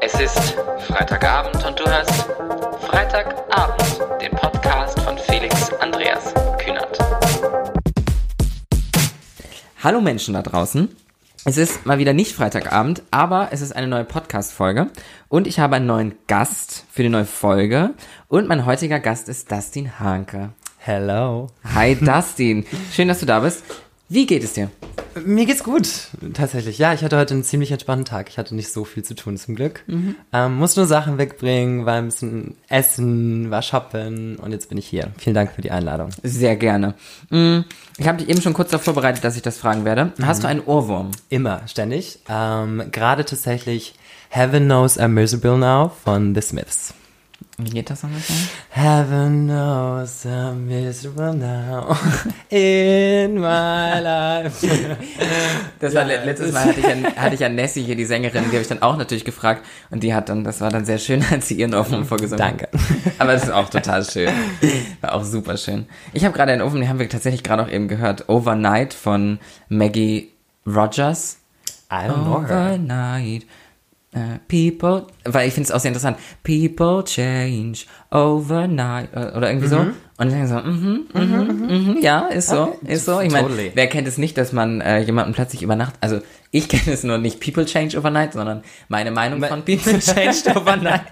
Es ist Freitagabend und du hörst Freitagabend, den Podcast von Felix Andreas Kühnert. Hallo Menschen da draußen. Es ist mal wieder nicht Freitagabend, aber es ist eine neue Podcast-Folge und ich habe einen neuen Gast für die neue Folge und mein heutiger Gast ist Dustin Hanke. Hello. Hi Dustin, schön, dass du da bist. Wie geht es dir? Mir geht's gut, tatsächlich. Ja, ich hatte heute einen ziemlich entspannten Tag. Ich hatte nicht so viel zu tun, zum Glück. Mhm. Ähm, musste nur Sachen wegbringen, war ein bisschen essen, war shoppen und jetzt bin ich hier. Vielen Dank für die Einladung. Sehr gerne. Mm, Ich habe dich eben schon kurz darauf vorbereitet, dass ich das fragen werde. Hast du einen Ohrwurm? Immer, ständig. Ähm, Gerade tatsächlich Heaven Knows I'm Miserable Now von The Smiths. Wie geht das ungefähr? Heaven knows I'm miserable now in my life. Das war le- letztes Mal hatte ich, an, hatte ich an Nessie hier, die Sängerin, die habe ich dann auch natürlich gefragt und die hat dann, das war dann sehr schön, als sie ihren Ohrwurm vorgesungen hat. Danke. Aber das ist auch total schön. War auch super schön. Ich habe gerade einen Ofen, den haben wir tatsächlich gerade auch eben gehört. Overnight von Maggie Rogers. I don't know her. Uh, people, weil ich finde es auch sehr interessant. People change overnight äh, oder irgendwie so. Und ich denke so, mhm, mhm, mhm, ja, ist so, Okay. ist so. Ich meine, Totally. wer kennt es nicht, dass man äh, jemanden plötzlich über Nacht, also ich kenne es nur nicht People change overnight, sondern meine Meinung von People changed overnight.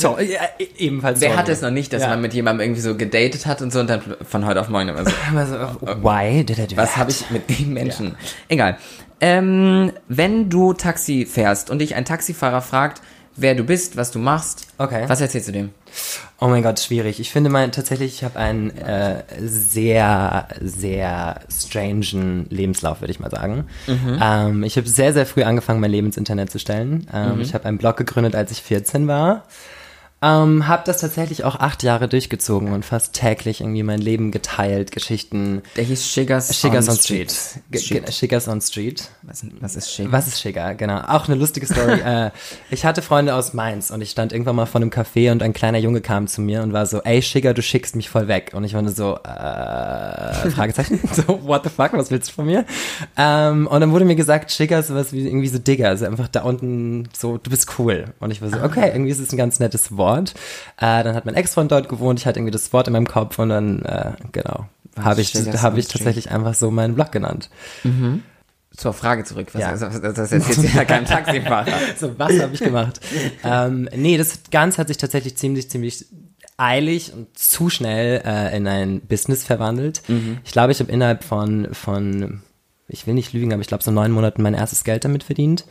Toll. Ja, e- ebenfalls Wer hat es noch nicht, dass Ja. man mit jemandem irgendwie so gedatet hat und so und dann von heute auf morgen immer so, why did I do was habe ich mit dem Menschen? Egal. Ähm, wenn du Taxi fährst und dich ein Taxifahrer fragt, wer du bist, was du machst, Okay. was erzählst du dem? Oh mein Gott, schwierig. Ich finde mein, tatsächlich, ich habe einen äh, sehr, sehr strangen Lebenslauf, würde ich mal sagen. Ähm, ich habe sehr, sehr früh angefangen, mein Leben ins Internet zu stellen. Ähm, Ich habe einen Blog gegründet, als ich 14 war. Ähm, habe das tatsächlich auch acht Jahre durchgezogen und fast täglich irgendwie mein Leben geteilt, Geschichten. Der hieß Shiggers, Shiggers on Street. Ge- Street. ge- Shiggers on Street. Was, was ist Shiggers? Was ist Schigger? Genau. Auch eine lustige Story. äh, ich hatte Freunde aus Mainz und ich stand irgendwann mal vor einem Café und ein kleiner Junge kam zu mir und war so, ey Schigger, du schickst mich voll weg. Und ich war nur so, äh, Fragezeichen. so, what the fuck, was willst du von mir? Ähm, und dann wurde mir gesagt, Schigger ist sowas wie irgendwie so Digger. Also einfach da unten so, du bist cool. Und ich war so, okay, irgendwie ist es ein ganz nettes Wort. Äh, dann hat mein Ex-Freund dort gewohnt, ich hatte irgendwie das Wort in meinem Kopf und dann, äh, genau, habe ich, on ich tatsächlich einfach so meinen Blog genannt. Zur Frage zurück. Was, Ja. das, das, das erzählt ja kein Taxifahrer. So, was habe ich gemacht? ähm, nee, das Ganze hat sich tatsächlich ziemlich, ziemlich eilig und zu schnell äh, in ein Business verwandelt. Ich glaube, ich habe innerhalb von, von, ich will nicht lügen, aber ich glaube, so neun Monaten mein erstes Geld damit verdient.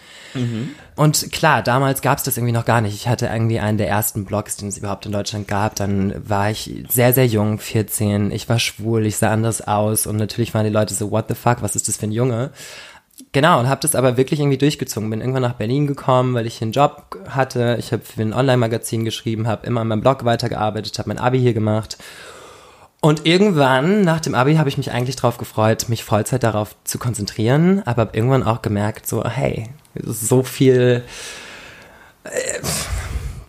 Und klar, damals gab es das irgendwie noch gar nicht. Ich hatte irgendwie einen der ersten Blogs, den es überhaupt in Deutschland gab. Dann war ich sehr, sehr jung, 14. Ich war schwul, ich sah anders aus. Und natürlich waren die Leute so, what the fuck, was ist das für ein Junge? Genau, und habe das aber wirklich irgendwie durchgezogen. Bin irgendwann nach Berlin gekommen, weil ich hier einen Job hatte. Ich habe für ein Online-Magazin geschrieben, habe immer an meinem Blog weitergearbeitet, habe mein Abi hier gemacht. Und irgendwann, nach dem Abi, habe ich mich eigentlich darauf gefreut, mich Vollzeit darauf zu konzentrieren, aber habe irgendwann auch gemerkt, so, hey, so viel... Äh,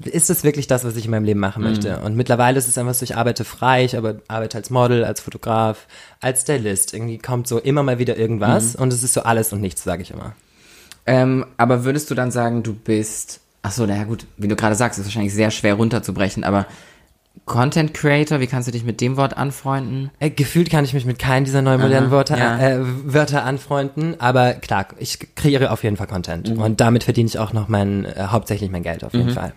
ist das wirklich das, was ich in meinem Leben machen möchte? Und mittlerweile ist es einfach so, ich arbeite frei, ich aber arbeite als Model, als Fotograf, als Stylist. Irgendwie kommt so immer mal wieder irgendwas und es ist so alles und nichts, sage ich immer. Ähm, aber würdest du dann sagen, du bist, ach so, naja gut, wie du gerade sagst, ist wahrscheinlich sehr schwer runterzubrechen, aber Content Creator, wie kannst du dich mit dem Wort anfreunden? Äh, gefühlt kann ich mich mit keinem dieser neuen modernen Aha, Wörter, ja. äh, Wörter anfreunden, aber klar, ich kreiere auf jeden Fall Content und damit verdiene ich auch noch mein, äh, hauptsächlich mein Geld auf jeden Fall.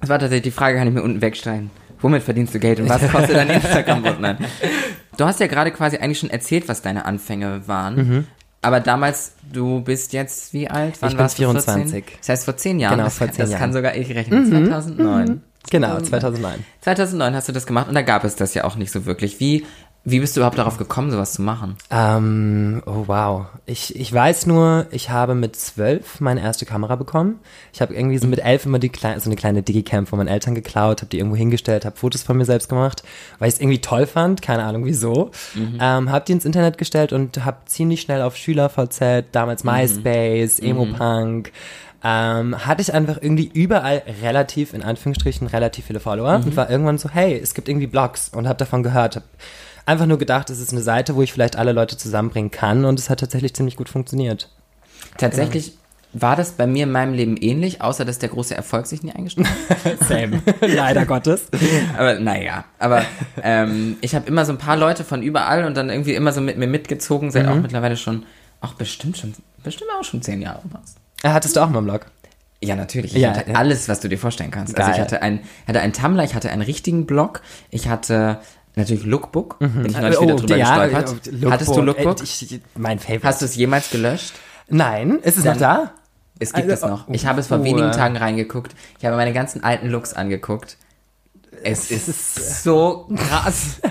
Das war tatsächlich die Frage, kann ich mir unten wegsteigen. Womit verdienst du Geld und was kostet dein Instagram-Bot? Nein. Du hast ja gerade quasi eigentlich schon erzählt, was deine Anfänge waren. Aber damals, du bist jetzt wie alt? Wann Mhm. Ich bin warst du 14? 24. Das heißt vor zehn Jahren. Genau, das vor kann, zehn das Jahren. kann sogar ich rechnen. 2009. Genau, 2009. 2009 hast du das gemacht und da gab es das ja auch nicht so wirklich. Wie, wie bist du überhaupt darauf gekommen, sowas zu machen? Ähm, oh wow. Ich, ich weiß nur, ich habe mit zwölf meine erste Kamera bekommen. Ich habe irgendwie so mit elf immer die kleine, so eine kleine Digicam von meinen Eltern geklaut, habe die irgendwo hingestellt, habe Fotos von mir selbst gemacht, weil ich es irgendwie toll fand, keine Ahnung wieso. Ähm, habe die ins Internet gestellt und habe ziemlich schnell auf SchülerVZ, damals MySpace, Emo-Punk, ähm, hatte ich einfach irgendwie überall relativ, in Anführungsstrichen, relativ viele Follower und war irgendwann so, hey, es gibt irgendwie Blogs und habe davon gehört, hab einfach nur gedacht, es ist eine Seite, wo ich vielleicht alle Leute zusammenbringen kann und es hat tatsächlich ziemlich gut funktioniert. Tatsächlich war das bei mir in meinem Leben ähnlich, außer dass der große Erfolg sich nie eingestellt hat. Same. Leider Gottes. aber naja, aber ähm, ich habe immer so ein paar Leute von überall und dann irgendwie immer so mit mir mitgezogen, seit auch mittlerweile schon, auch bestimmt schon, bestimmt auch schon zehn Jahre fast. Äh, Hattest du auch mal einen Blog? Ja, natürlich. Ich Ja, hatte ja. alles, was du dir vorstellen kannst. Also ich Geil. hatte ein, hatte einen Tumblr, ich hatte einen richtigen Blog, ich hatte natürlich Lookbook, bin ich neulich wieder drüber Mhm. ja, gestolpert. Lookbook. Hattest du Lookbook? Äh, Ich, mein Favorite. Hast du es jemals gelöscht? Nein, ist es Dann- noch da? Es gibt Also, es noch. Ich habe es vor oh, wenigen. Tagen reingeguckt. Ich habe meine ganzen alten Looks angeguckt. Es ist so krass.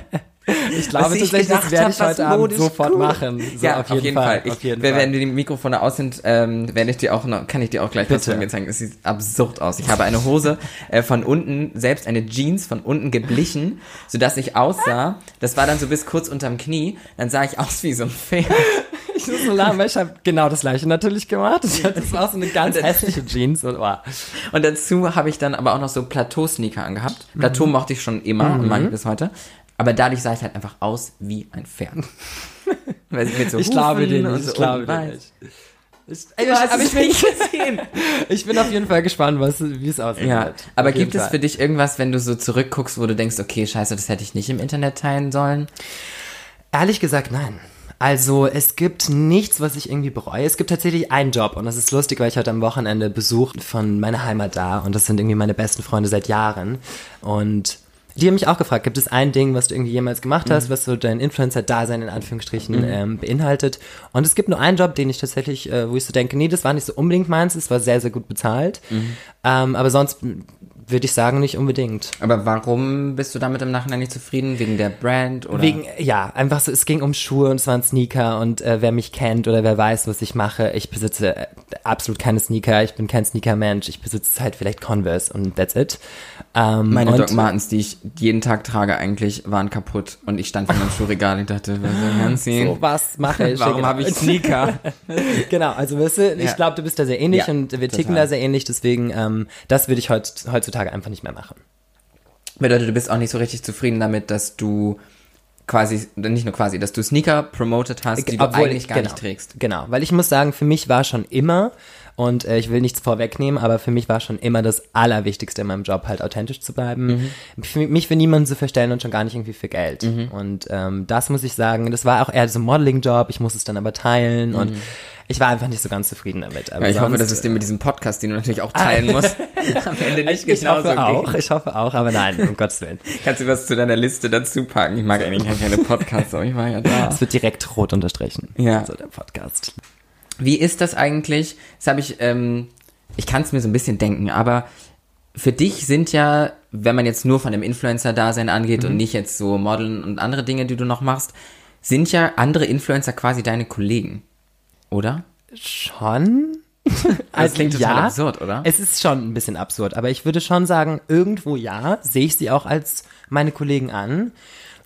Ich glaube Was ich tatsächlich, das werde ich was heute Abend sofort cool. machen. So, ja, auf jeden, Fall. Ich, auf jeden wenn, Fall. wenn die Mikrofone aus sind, ähm, werde ich dir auch noch, kann ich dir auch gleich was Bitte. von mir zeigen. Es sieht absurd aus. Ich habe eine Hose äh, von unten, selbst eine Jeans von unten geblichen, sodass ich aussah, das war dann so bis kurz unterm Knie, dann sah ich aus wie so ein Pferd. Ich muss nur lachen, weil ich habe genau das gleiche natürlich gemacht. Ich hatte das war auch so eine ganz hässliche Jeans. Und, oh. Und dazu habe ich dann aber auch noch so Plateau-Sneaker angehabt. Mhm. Plateau mochte ich schon immer und mag ich bis heute. Aber dadurch sah ich halt einfach aus wie ein Pferd. Weil mit so Ich glaube dir nicht. und Ich so glaube dir nicht. Ich, Du hast aber ich, bin, gesehen. ich bin auf jeden Fall gespannt, was, wie es aussehen Ja, wird. aber Auf gibt es für dich irgendwas, wenn du so zurückguckst, wo du denkst, okay, scheiße, das hätte ich nicht im Internet teilen sollen? Ehrlich gesagt, nein. Also es gibt nichts, was ich irgendwie bereue. Es gibt tatsächlich einen Job und das ist lustig, weil ich heute am Wochenende Besuch von meiner Heimat da und das sind irgendwie meine besten Freunde seit Jahren und die haben mich auch gefragt, gibt es ein Ding, was du irgendwie jemals gemacht hast, was so dein Influencer-Dasein in Anführungsstrichen ähm, beinhaltet? Und es gibt nur einen Job, den ich tatsächlich, äh, wo ich so denke, nee, das war nicht so unbedingt meins, es war sehr, sehr gut bezahlt. Ähm, aber sonst würde ich sagen, nicht unbedingt. Aber warum bist du damit im Nachhinein nicht zufrieden? Wegen der Brand oder? Wegen, ja, einfach so, es ging um Schuhe und es waren Sneaker und äh, wer mich kennt oder wer weiß, was ich mache, ich besitze äh, absolut keine Sneaker, ich bin kein Sneaker-Mensch, ich besitze halt vielleicht Converse und that's it. Ähm, Meine Doc Martens, die ich jeden Tag trage, eigentlich waren kaputt und ich stand vor meinem Schuhregal und dachte, was soll ich anziehen? So, was mache ich? Warum Genau. habe ich Sneaker? Genau, also weißt du, ich Ja. glaube, du bist da sehr ähnlich Ja, und wir ticken total. da sehr ähnlich, deswegen, ähm, das würde ich heut, heutzutage einfach nicht mehr machen. Bedeutet, du bist auch nicht so richtig zufrieden damit, dass du quasi, nicht nur quasi, dass du Sneaker promoted hast, die du Obwohl eigentlich ich- gar genau, nicht trägst. Genau, weil ich muss sagen, für mich war schon immer, und äh, ich will nichts vorwegnehmen, aber für mich war schon immer das Allerwichtigste in meinem Job, halt authentisch zu bleiben. Für mich für niemanden zu verstellen und schon gar nicht irgendwie für Geld. Und ähm, das muss ich sagen, das war auch eher so ein Modeling-Job, ich muss es dann aber teilen und ich war einfach nicht so ganz zufrieden damit. Aber Ja, ich hoffe, dass es dir mit diesem Podcast, den du natürlich auch teilen musst, am Ende nicht ich genauso hoffe auch, ich hoffe auch, aber nein, um Gottes Willen. Kannst du was zu deiner Liste dazu packen? Ich mag eigentlich gar keine Podcasts, aber ich war ja da. Es wird direkt rot unterstrichen. Ja. Also der Podcast. Wie ist das eigentlich? Das habe ich, ähm, ich kann es mir so ein bisschen denken, aber für dich sind ja, wenn man jetzt nur von dem Influencer-Dasein angeht Mhm. und nicht jetzt so Modeln und andere Dinge, die du noch machst, sind ja andere Influencer quasi deine Kollegen, oder? Schon? Das klingt total absurd, oder? Es ist schon ein bisschen absurd, aber ich würde schon sagen, irgendwo ja, sehe ich sie auch als meine Kollegen an.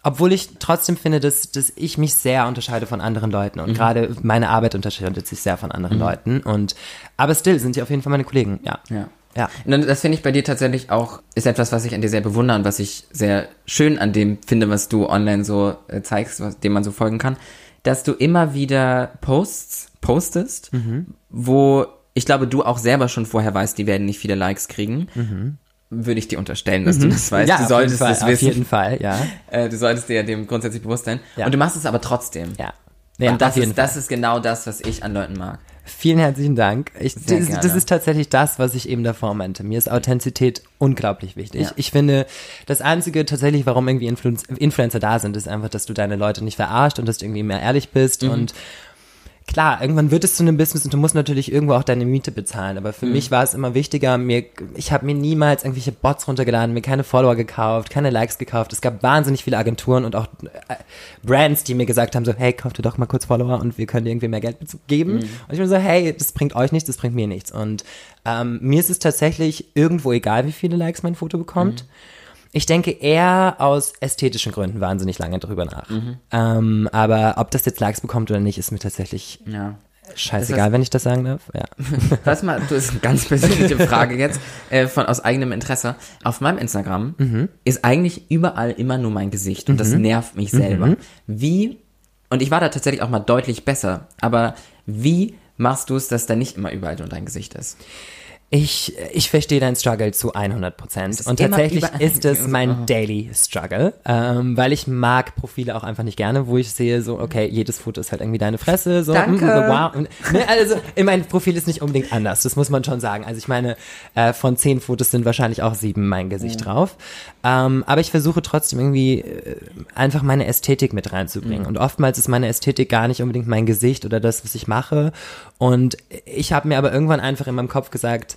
Obwohl ich trotzdem finde, dass, dass ich mich sehr unterscheide von anderen Leuten Mhm. und gerade meine Arbeit unterscheidet sich sehr von anderen Leuten und aber still sind sie auf jeden Fall meine Kollegen, ja. Ja. Ja. Und das finde ich bei dir tatsächlich auch, ist etwas, was ich an dir sehr bewundere und was ich sehr schön an dem finde, was du online so äh, zeigst, was, dem man so folgen kann, dass du immer wieder Posts postest, wo ich glaube, du auch selber schon vorher weißt, die werden nicht viele Likes kriegen. Würde ich dir unterstellen, dass du das weißt. ja, du auf solltest Fall, auf wissen. jeden Fall, ja. Äh, du solltest dir dem grundsätzlich bewusst sein. Ja. Und du machst es aber trotzdem. Ja. Ja, und das auf ist, das ist genau das, was ich an Leuten mag. Vielen herzlichen Dank. Ich, das, das ist tatsächlich das, was ich eben davor meinte. Mir ist Authentizität unglaublich wichtig. Ja. Ich finde, das Einzige tatsächlich, warum irgendwie Influ Influencer da sind, ist einfach, dass du deine Leute nicht verarscht und dass du irgendwie mehr ehrlich bist Mhm. und Klar, irgendwann wird es zu einem Business und du musst natürlich irgendwo auch deine Miete bezahlen. Aber Mhm. für mich war es immer wichtiger, mir, ich habe mir niemals irgendwelche Bots runtergeladen, mir keine Follower gekauft, keine Likes gekauft. Es gab wahnsinnig viele Agenturen und auch äh, Brands, die mir gesagt haben so, hey, kauf dir doch mal kurz Follower und wir können dir irgendwie mehr Geld geben. Und ich bin so, hey, das bringt euch nichts, das bringt mir nichts. Und ähm, mir ist es tatsächlich irgendwo egal, wie viele Likes mein Foto bekommt. Ich denke eher aus ästhetischen Gründen wahnsinnig lange drüber nach. Ähm, aber ob das jetzt Likes bekommt oder nicht, ist mir tatsächlich Ja. scheißegal, Das wenn ich das sagen darf. Ja. Was mal, du ist eine ganz persönliche Frage jetzt, äh, von aus eigenem Interesse. Auf meinem Instagram Mhm. ist eigentlich überall immer nur mein Gesicht und das nervt mich selber. Mhm. Wie, und ich war da tatsächlich auch mal deutlich besser, aber wie machst du es, dass da nicht immer überall nur dein Gesicht ist? Ich, ich verstehe dein Struggle zu 100 Prozent. Und tatsächlich ist es mein Daily Struggle, ähm, weil ich mag Profile auch einfach nicht gerne, wo ich sehe so, okay, jedes Foto ist halt irgendwie deine Fresse, so, Danke. mm, wow. Und, ne, also, in meinem Profil ist nicht unbedingt anders, das muss man schon sagen. Also ich meine, äh, von zehn Fotos sind wahrscheinlich auch sieben mein Gesicht drauf. Ähm, aber ich versuche trotzdem irgendwie äh, einfach meine Ästhetik mit reinzubringen. Und oftmals ist meine Ästhetik gar nicht unbedingt mein Gesicht oder das, was ich mache. Und ich habe mir aber irgendwann einfach in meinem Kopf gesagt,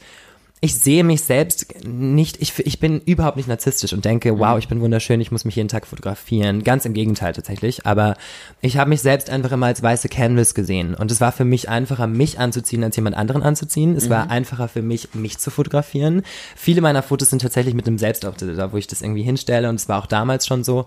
ich sehe mich selbst nicht, ich, ich bin überhaupt nicht narzisstisch und denke, wow, ich bin wunderschön, ich muss mich jeden Tag fotografieren. Ganz im Gegenteil tatsächlich. Aber ich habe mich selbst einfach immer als weiße Canvas gesehen. Und es war für mich einfacher, mich anzuziehen, als jemand anderen anzuziehen. Es war einfacher für mich, mich zu fotografieren. Viele meiner Fotos sind tatsächlich mit einem Selbstauftritt, da wo ich das irgendwie hinstelle. Und es war auch damals schon so.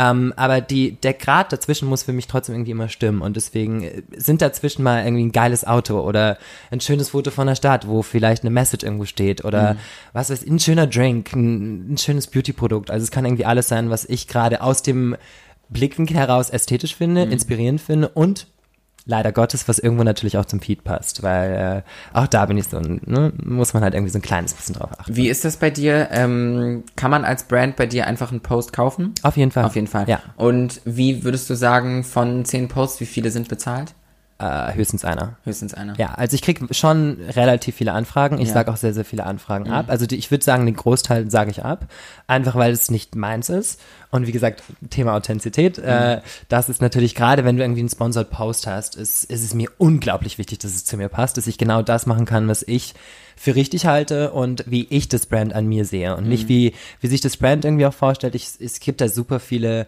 Ähm, aber die, der Grad dazwischen muss für mich trotzdem irgendwie immer stimmen. Und deswegen äh, sind dazwischen mal irgendwie ein geiles Auto oder ein schönes Foto von der Stadt, wo vielleicht eine Message irgendwo steht oder was weiß ich, ein schöner Drink, ein, ein schönes Beauty-Produkt. Also es kann irgendwie alles sein, was ich gerade aus dem Blickwinkel heraus ästhetisch finde, inspirierend finde und leider Gottes, was irgendwo natürlich auch zum Feed passt, weil äh, auch da bin ich so, ne, muss man halt irgendwie so ein kleines bisschen drauf achten. Wie ist das bei dir? Ähm, kann man als Brand bei dir einfach einen Post kaufen? Auf jeden Fall. Auf jeden Fall. Ja, Und wie würdest du sagen, von zehn Posts, wie viele sind bezahlt? Äh, höchstens einer. Höchstens einer. Ja, also ich krieg schon relativ viele Anfragen. Ich Ja. Mhm. sage auch sehr, sehr viele Anfragen ab. Also die, ich würde sagen, den Großteil sage ich ab. Einfach weil es nicht meins ist. Und wie gesagt, Thema Authentizität. Mhm. Äh, das ist natürlich gerade, wenn du irgendwie einen Sponsored Post hast, ist, ist es mir unglaublich wichtig, dass es zu mir passt, dass ich genau das machen kann, was ich für richtig halte und wie ich das Brand an mir sehe. Und Mhm. nicht wie, wie sich das Brand irgendwie auch vorstellt. Ich, es gibt da super viele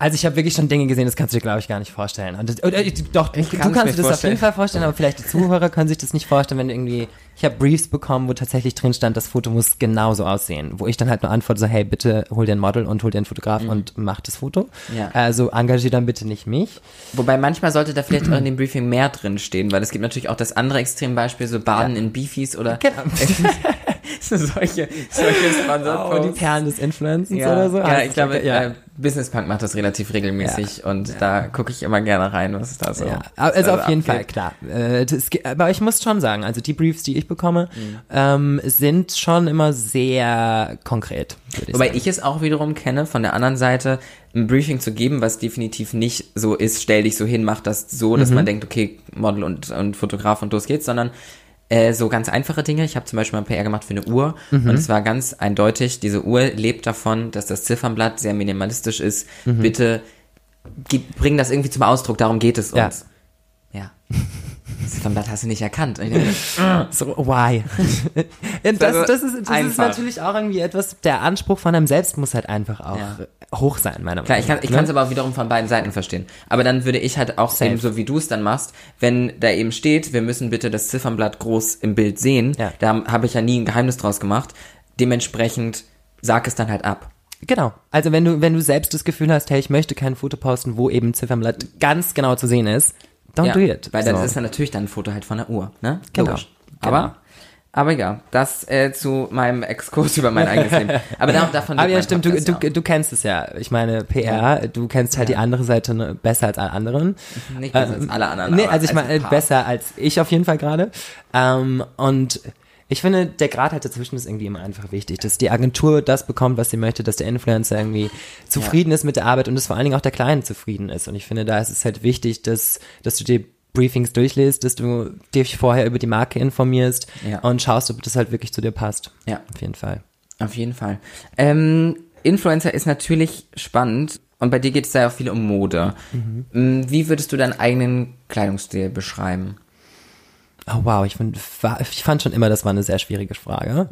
also ich habe wirklich schon Dinge gesehen, das kannst du dir, glaube ich, gar nicht vorstellen. Und das, oder, doch, Ich du kann's kannst mir dir das auf jeden Fall vorstellen, aber vielleicht die Zuhörer können sich das nicht vorstellen, wenn du irgendwie, ich habe Briefs bekommen, wo tatsächlich drin stand, das Foto muss genauso aussehen. Wo ich dann halt nur antworte, so, hey, bitte hol dir ein Model und hol dir einen Fotograf und mach das Foto. Mhm. Ja. Also engagier dann bitte nicht mich. Wobei manchmal sollte da vielleicht auch in dem Briefing mehr drin stehen, weil es gibt natürlich auch das andere Extrembeispiel, so Baden in Beefies oder Genau. solche, solche Sponsored Oh, die. Perlen des Influencens Ja, oder so. ja, ich glaube, ja. äh, Business Punk macht das relativ regelmäßig und da gucke ich immer gerne rein, was da so. Ja, also auf jeden Fall, abgeht. klar. Äh, das, aber ich muss schon sagen, also die Briefs, die ich bekomme, ähm, sind schon immer sehr konkret, ich Wobei sagen. ich es auch wiederum kenne, von der anderen Seite ein Briefing zu geben, was definitiv nicht so ist, stell dich so hin, mach das so, Mhm. dass man denkt, okay, Model und, und Fotograf und los geht's, sondern äh, so ganz einfache Dinge. Ich habe zum Beispiel mal PR gemacht für eine Uhr Mhm. und es war ganz eindeutig, diese Uhr lebt davon, dass das Ziffernblatt sehr minimalistisch ist. Mhm. Bitte gib, bring das irgendwie zum Ausdruck, darum geht es Ja. uns. Ja. Das Ziffernblatt hast du nicht erkannt. So, why? Und das, Also das, ist, das ist natürlich auch irgendwie etwas, der Anspruch von einem selbst muss halt einfach auch Ja. Hoch sein, meiner Klar, ich kann nach, ich ne? kann es aber auch wiederum von beiden Seiten verstehen. Aber dann würde ich halt auch Safe. eben so wie du es dann machst, wenn da eben steht, wir müssen bitte das Ziffernblatt groß im Bild sehen, Ja. da habe ich ja nie ein Geheimnis draus gemacht. Dementsprechend sag es dann halt ab. Genau. Also wenn du, wenn du selbst das Gefühl hast, hey, ich möchte kein Foto posten, wo eben Ziffernblatt ganz genau zu sehen ist, don't ja, do it. Weil dann So. ist dann natürlich dann ein Foto halt von der Uhr, ne? Genau. Logisch. Aber aber ja, das äh, zu meinem Exkurs über mein eigenes Leben. Aber da, davon Aber ja, stimmt, du, du, ja du kennst es ja. Ich meine, PR, du kennst halt die andere Seite ne, besser als alle anderen. auch. nicht besser als alle anderen. Nee, also ich meine, besser als ich auf jeden Fall gerade. Ähm, und ich finde, der Grad halt dazwischen ist irgendwie immer einfach wichtig, dass die Agentur das bekommt, was sie möchte, dass der Influencer irgendwie zufrieden ist mit der Arbeit und dass vor allen Dingen auch der Client zufrieden ist. Und ich finde, da ist es halt wichtig, dass, dass du die Briefings durchliest, dass du dich vorher über die Marke informierst Ja. und schaust, ob das halt wirklich zu dir passt. Ja. Auf jeden Fall. Auf jeden Fall. Ähm, Influencer ist natürlich spannend und bei dir geht es da ja auch viel um Mode. Mm, Wie würdest du deinen eigenen Kleidungsstil beschreiben? Oh wow, ich, find, ich fand schon immer, das war eine sehr schwierige Frage.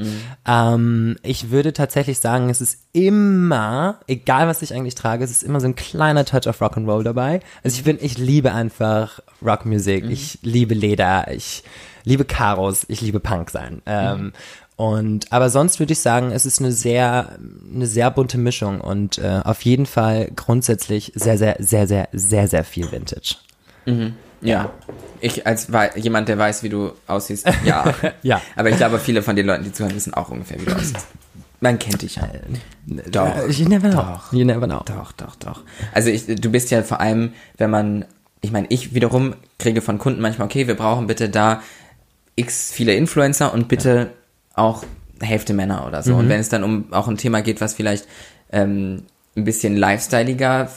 Ähm, ich würde tatsächlich sagen, es ist immer, egal was ich eigentlich trage, es ist immer so ein kleiner Touch of Rock'n'Roll dabei. Also ich bin, ich liebe einfach Rockmusik, ich liebe Leder, ich liebe Karos, ich liebe Punk sein. Ähm, und aber sonst würde ich sagen, es ist eine sehr, eine sehr bunte Mischung und äh, auf jeden Fall grundsätzlich sehr, sehr, sehr, sehr, sehr, sehr viel Vintage. Ja. Ich als jemand, der weiß, wie du aussiehst, ja. Ja. Aber ich glaube, viele von den Leuten, die zuhören, wissen auch ungefähr, wie du aussiehst. Man kennt dich ja. Doch. Äh, You never know. Doch. You never know. Doch, doch, doch. Also ich, du bist ja vor allem, wenn man, ich meine, ich wiederum kriege von Kunden manchmal, okay, wir brauchen bitte da x viele Influencer und bitte auch Hälfte Männer oder so. Und wenn es dann um auch ein Thema geht, was vielleicht ähm, ein bisschen lifestyleiger,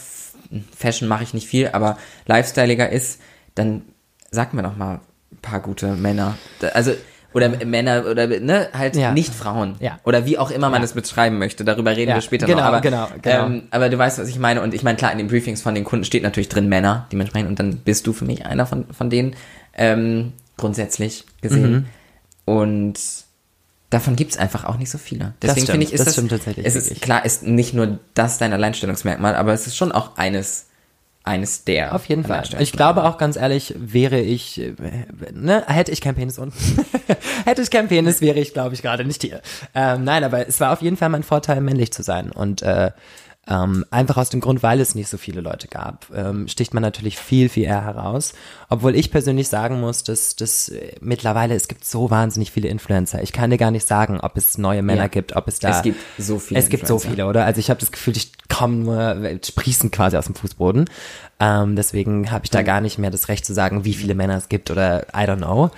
Fashion mache ich nicht viel, aber lifestyleiger ist, dann sag mir doch mal ein paar gute Männer. Also, oder Männer, oder, ne, halt Ja. nicht Frauen. Ja. Oder wie auch immer man Ja. es beschreiben möchte. Darüber reden Ja, wir später genau, noch. Aber, genau, genau. Ähm, aber du weißt, was ich meine. Und ich meine, klar, in den Briefings von den Kunden steht natürlich drin Männer, dementsprechend. Und dann bist du für mich einer von, von denen, ähm, grundsätzlich gesehen. Mhm. Und davon gibt's einfach auch nicht so viele. Deswegen finde ich, ist das das, stimmt tatsächlich es ist, klar, ist nicht nur das dein Alleinstellungsmerkmal, aber es ist schon auch eines, eines der. Auf jeden Fall. Ich glaube auch ganz ehrlich, wäre ich, ne, hätte ich keinen Penis unten. hätte ich keinen Penis, wäre ich, glaube ich, gerade nicht hier. Ähm, nein, aber es war auf jeden Fall mein Vorteil, männlich zu sein. Und äh, ähm, einfach aus dem Grund, weil es nicht so viele Leute gab, ähm, sticht man natürlich viel, viel eher heraus. Obwohl ich persönlich sagen muss, dass, dass äh, mittlerweile, es gibt so wahnsinnig viele Influencer. Ich kann dir gar nicht sagen, ob es neue Männer Ja. gibt, ob es da... Es gibt so viele Es gibt so Influencer. viele, oder? Also ich habe das Gefühl, ich komme nur, sprießen quasi aus dem Fußboden. Ähm, deswegen habe ich da gar nicht mehr das Recht zu sagen, wie viele Männer es gibt oder I don't know.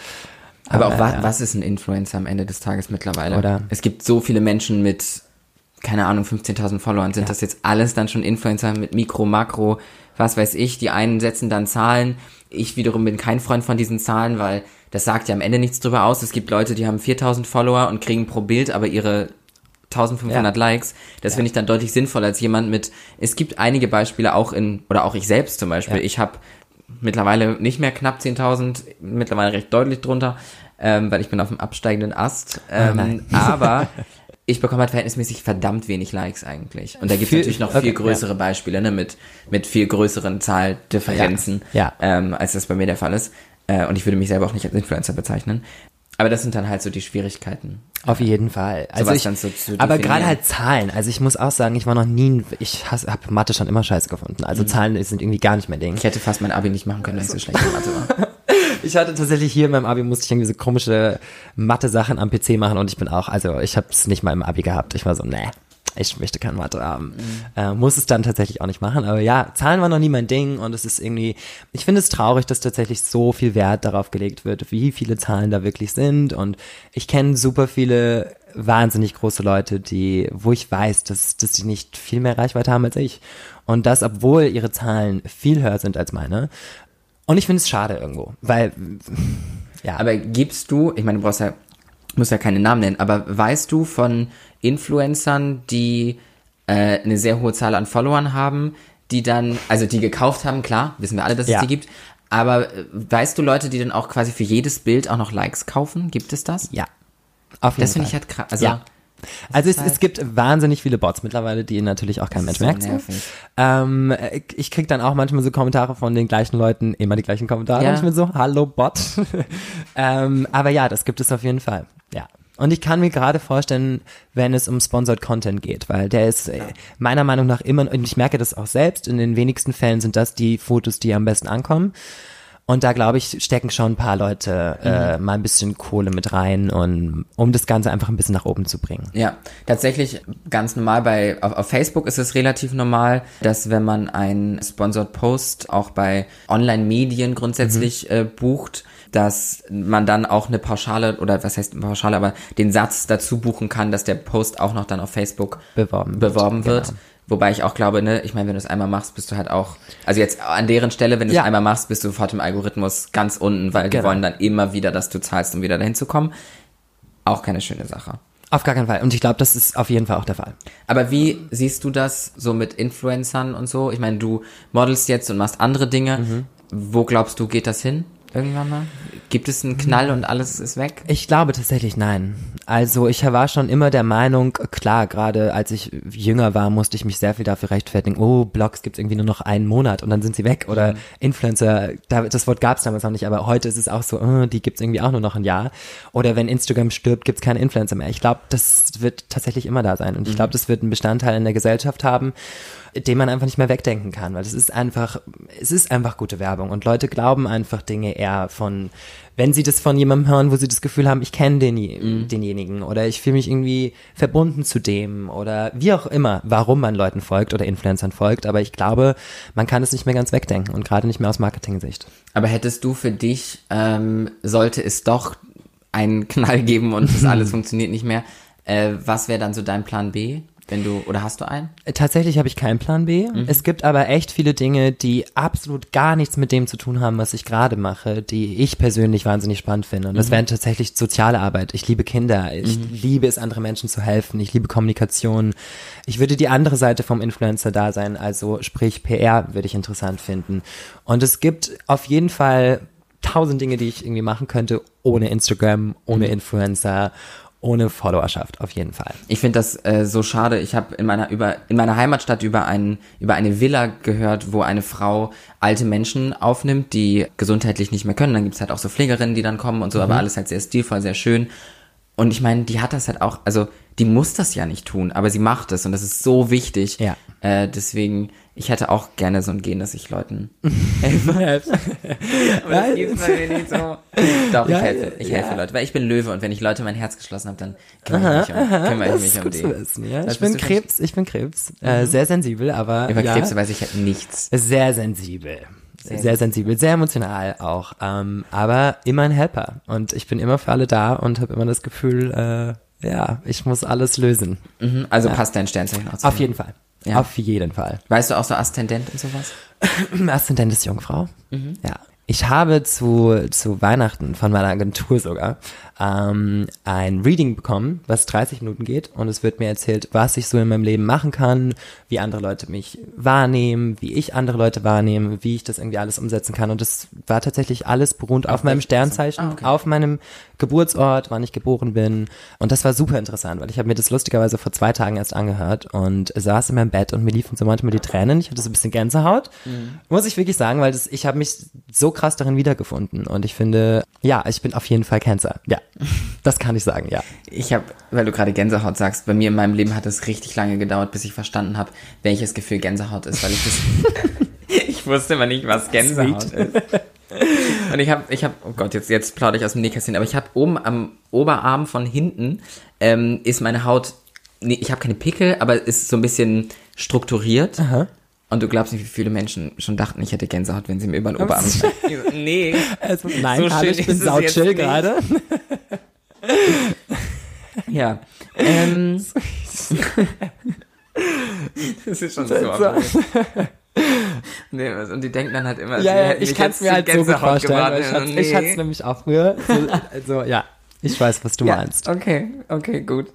Aber auch Aber, was, ja. was ist ein Influencer am Ende des Tages mittlerweile? Oder- es gibt so viele Menschen mit, keine Ahnung, 15.000 Followern. Sind das jetzt alles dann schon Influencer mit Mikro, Makro, was weiß ich? Die einen setzen dann Zahlen. Ich wiederum bin kein Freund von diesen Zahlen, weil das sagt ja am Ende nichts drüber aus. Es gibt Leute, die haben 4.000 Follower und kriegen pro Bild aber ihre 1500 Ja. Likes. Das finde ich dann deutlich sinnvoller als jemand mit, es gibt einige Beispiele auch in, oder auch ich selbst zum Beispiel. Ja. Ich habe mittlerweile nicht mehr knapp 10.000, mittlerweile recht deutlich drunter, ähm, weil ich bin auf dem absteigenden Ast. Ähm, nein. aber ich bekomme halt verhältnismäßig verdammt wenig Likes eigentlich. Und da gibt es natürlich noch okay, viel größere Beispiele, ne, mit, mit viel größeren Zahldifferenzen, Ja, ja. Ähm, als das bei mir der Fall ist. Äh, und ich würde mich selber auch nicht als Influencer bezeichnen. Aber das sind dann halt so die Schwierigkeiten. Auf jeden Fall. Also ich, so zu aber gerade halt Zahlen. Also ich muss auch sagen, ich war noch nie, ein- ich habe Mathe schon immer scheiße gefunden. Mhm. Also Zahlen sind irgendwie gar nicht mein Ding. Ich hätte fast mein Abi nicht machen können, wenn ich so schlecht in Mathe war. Ich hatte tatsächlich hier in meinem Abi musste ich irgendwie so komische Mathe-Sachen am PC machen und ich bin auch, also ich habe es nicht mal im Abi gehabt. Ich war so, nee, ich möchte kein Mathe haben. Äh, muss es dann tatsächlich auch nicht machen. Aber ja, Zahlen waren noch nie mein Ding und es ist irgendwie, ich finde es traurig, dass tatsächlich so viel Wert darauf gelegt wird, wie viele Zahlen da wirklich sind. Und ich kenne super viele wahnsinnig große Leute, die, wo ich weiß, dass, dass die nicht viel mehr Reichweite haben als ich. Und das, obwohl ihre Zahlen viel höher sind als meine. Und ich finde es schade irgendwo, weil, ja. Aber gibst du, ich meine, du brauchst ja, musst ja keine Namen nennen, aber weißt du von Influencern, die äh, eine sehr hohe Zahl an Followern haben, die dann, also die gekauft haben, klar, wissen wir alle, dass Ja. es die gibt, aber äh, weißt du Leute, die dann auch quasi für jedes Bild auch noch Likes kaufen? Gibt es das? ja. Auf jeden Das finde ich halt krass. Also, ja. Also es, ist halt- es gibt wahnsinnig viele Bots mittlerweile, die natürlich auch kein Mensch so merkt. Ähm, ich krieg dann auch manchmal so Kommentare von den gleichen Leuten, immer die gleichen Kommentare. Ja. Und ich bin so, hallo Bot. ähm, aber ja, das gibt es auf jeden Fall. Ja. Und ich kann mir gerade vorstellen, wenn es um Sponsored Content geht, weil der ist äh, meiner Meinung nach immer, und ich merke das auch selbst, in den wenigsten Fällen sind das die Fotos, die am besten ankommen. Und da glaube ich, stecken schon ein paar Leute äh, mal ein bisschen Kohle mit rein, und, um das Ganze einfach ein bisschen nach oben zu bringen. Ja, tatsächlich ganz normal bei auf, auf Facebook ist es relativ normal, dass wenn man einen Sponsored Post auch bei Online-Medien grundsätzlich Mhm. äh, bucht, dass man dann auch eine Pauschale oder was heißt eine Pauschale, aber den Satz dazu buchen kann, dass der Post auch noch dann auf Facebook Beworben wird, beworben wird. genau. Wobei ich auch glaube, ne, ich meine, wenn du es einmal machst, bist du halt auch, also jetzt an deren Stelle, wenn du Ja. es einmal machst, bist du sofort im Algorithmus ganz unten, weil die Genau. wollen dann immer wieder, dass du zahlst, um wieder dahin zu kommen. Auch keine schöne Sache. Auf gar keinen Fall. Und ich glaube, das ist auf jeden Fall auch der Fall. Aber wie siehst du das so mit Influencern und so? Ich meine, du modelst jetzt und machst andere Dinge. Mhm. Wo glaubst du, geht das hin? Irgendwann mal? Gibt es einen Knall und alles ist weg? Ich glaube tatsächlich nein. Also ich war schon immer der Meinung, klar, gerade als ich jünger war, musste ich mich sehr viel dafür rechtfertigen, oh, Blogs gibt's irgendwie nur noch einen Monat und dann sind sie weg. Oder Influencer, da, das Wort gab's damals noch nicht, aber heute ist es auch so, oh, die gibt's irgendwie auch nur noch ein Jahr. Oder wenn Instagram stirbt, gibt's keine Influencer mehr. Ich glaube, das wird tatsächlich immer da sein. Und ich glaube, das wird einen Bestandteil in der Gesellschaft haben. Den man einfach nicht mehr wegdenken kann, weil es ist einfach, es ist einfach gute Werbung und Leute glauben einfach Dinge eher von, wenn sie das von jemandem hören, wo sie das Gefühl haben, ich kenne den, Mhm. denjenigen oder ich fühle mich irgendwie verbunden zu dem oder wie auch immer, warum man Leuten folgt oder Influencern folgt, aber ich glaube, man kann es nicht mehr ganz wegdenken und gerade nicht mehr aus Marketing-Sicht. Aber hättest du für dich, ähm, sollte es doch einen Knall geben und das alles funktioniert nicht mehr, äh, was wäre dann so dein Plan B? Wenn du, oder hast du einen? Tatsächlich habe ich keinen Plan B. Mhm. Es gibt aber echt viele Dinge, die absolut gar nichts mit dem zu tun haben, was ich gerade mache, die ich persönlich wahnsinnig spannend finde. Und das Mhm. wären tatsächlich soziale Arbeit. Ich liebe Kinder. Ich liebe es, andere Menschen zu helfen. Ich liebe Kommunikation. Ich würde die andere Seite vom Influencer da sein, also sprich PR würde ich interessant finden. Und es gibt auf jeden Fall tausend Dinge, die ich irgendwie machen könnte, ohne Instagram, ohne Mhm. Influencer, ohne Followerschaft, auf jeden Fall. Ich finde das äh, so schade. Ich habe in meiner über in meiner Heimatstadt über einen über eine Villa gehört, wo eine Frau alte Menschen aufnimmt, die gesundheitlich nicht mehr können. Dann gibt's halt auch so Pflegerinnen, die dann kommen und so, Mhm. aber alles halt sehr stilvoll, sehr schön. Und ich meine, die hat das halt auch, also die muss das ja nicht tun, aber sie macht es und das ist so wichtig. Ja. Äh, deswegen, ich hätte auch gerne so ein Gehen, dass ich Leuten helfe. aber das gibt's bei mir nicht so. Doch, Ja, ich helfe, ich ja. helfe Leute, weil ich bin Löwe und wenn ich Leute mein Herz geschlossen habe, dann kümmere ich mich um, kümmere ich mich um die. wissen, ja. Ich bin Krebs, ich bin Krebs. Äh, sehr sensibel, aber Über ja, Krebs weiß ich halt nichts. sehr sensibel. Sehr, sensibel, sehr emotional auch. Ähm, aber immer ein Helper. Und ich bin immer für alle da und habe immer das Gefühl, äh, ja, ich muss alles lösen. Mhm, also passt dein Sternzeichen auch zu Auf jeden Fall. Ja. Auf jeden Fall. Weißt du auch so Aszendent und sowas? Aszendent ist Jungfrau. Ja. Ich habe zu, zu Weihnachten von meiner Agentur sogar ähm, ein Reading bekommen, was 30 Minuten geht und es wird mir erzählt, was ich so in meinem Leben machen kann, wie andere Leute mich wahrnehmen, wie ich andere Leute wahrnehme, wie ich das irgendwie alles umsetzen kann und das war tatsächlich alles beruht auf, meinem echt? Sternzeichen, Ah, okay. auf meinem Geburtsort, wann ich geboren bin und das war super interessant, weil ich habe mir das lustigerweise vor zwei Tagen erst angehört und saß in meinem Bett und mir liefen so manchmal die Tränen, ich hatte so ein bisschen Gänsehaut, muss ich wirklich sagen, weil das, ich habe mich so krass darin wiedergefunden und ich finde, ja, ich bin auf jeden Fall Cancer, ja, das kann ich sagen, ja. Ich habe, weil du gerade Gänsehaut sagst, bei mir in meinem Leben hat es richtig lange gedauert, bis ich verstanden habe, welches Gefühl Gänsehaut ist, weil ich das. ich wusste immer nicht, was Gänsehaut ist. Und ich habe, ich habe, oh Gott, jetzt jetzt plaudere ich aus dem Nähkästchen, aber ich habe oben am Oberarm von hinten ähm, ist meine Haut, nee, ich habe keine Pickel, aber ist so ein bisschen strukturiert. Und du glaubst nicht, wie viele Menschen schon dachten, ich hätte Gänsehaut, wenn sie mir über den Oberarm schreiben. Nee. Also, nein, So schön ich bin sau chill gerade. Ja. Ähm, das ist schon so. Nee, und die denken dann halt immer, Ja, ja, ich kann es mir halt so gut Gänsehaut vorstellen, ich hatte ich Nee. hatte es nämlich auch früher. So, also, ja, ich weiß, was du ja, meinst. Okay, okay, gut.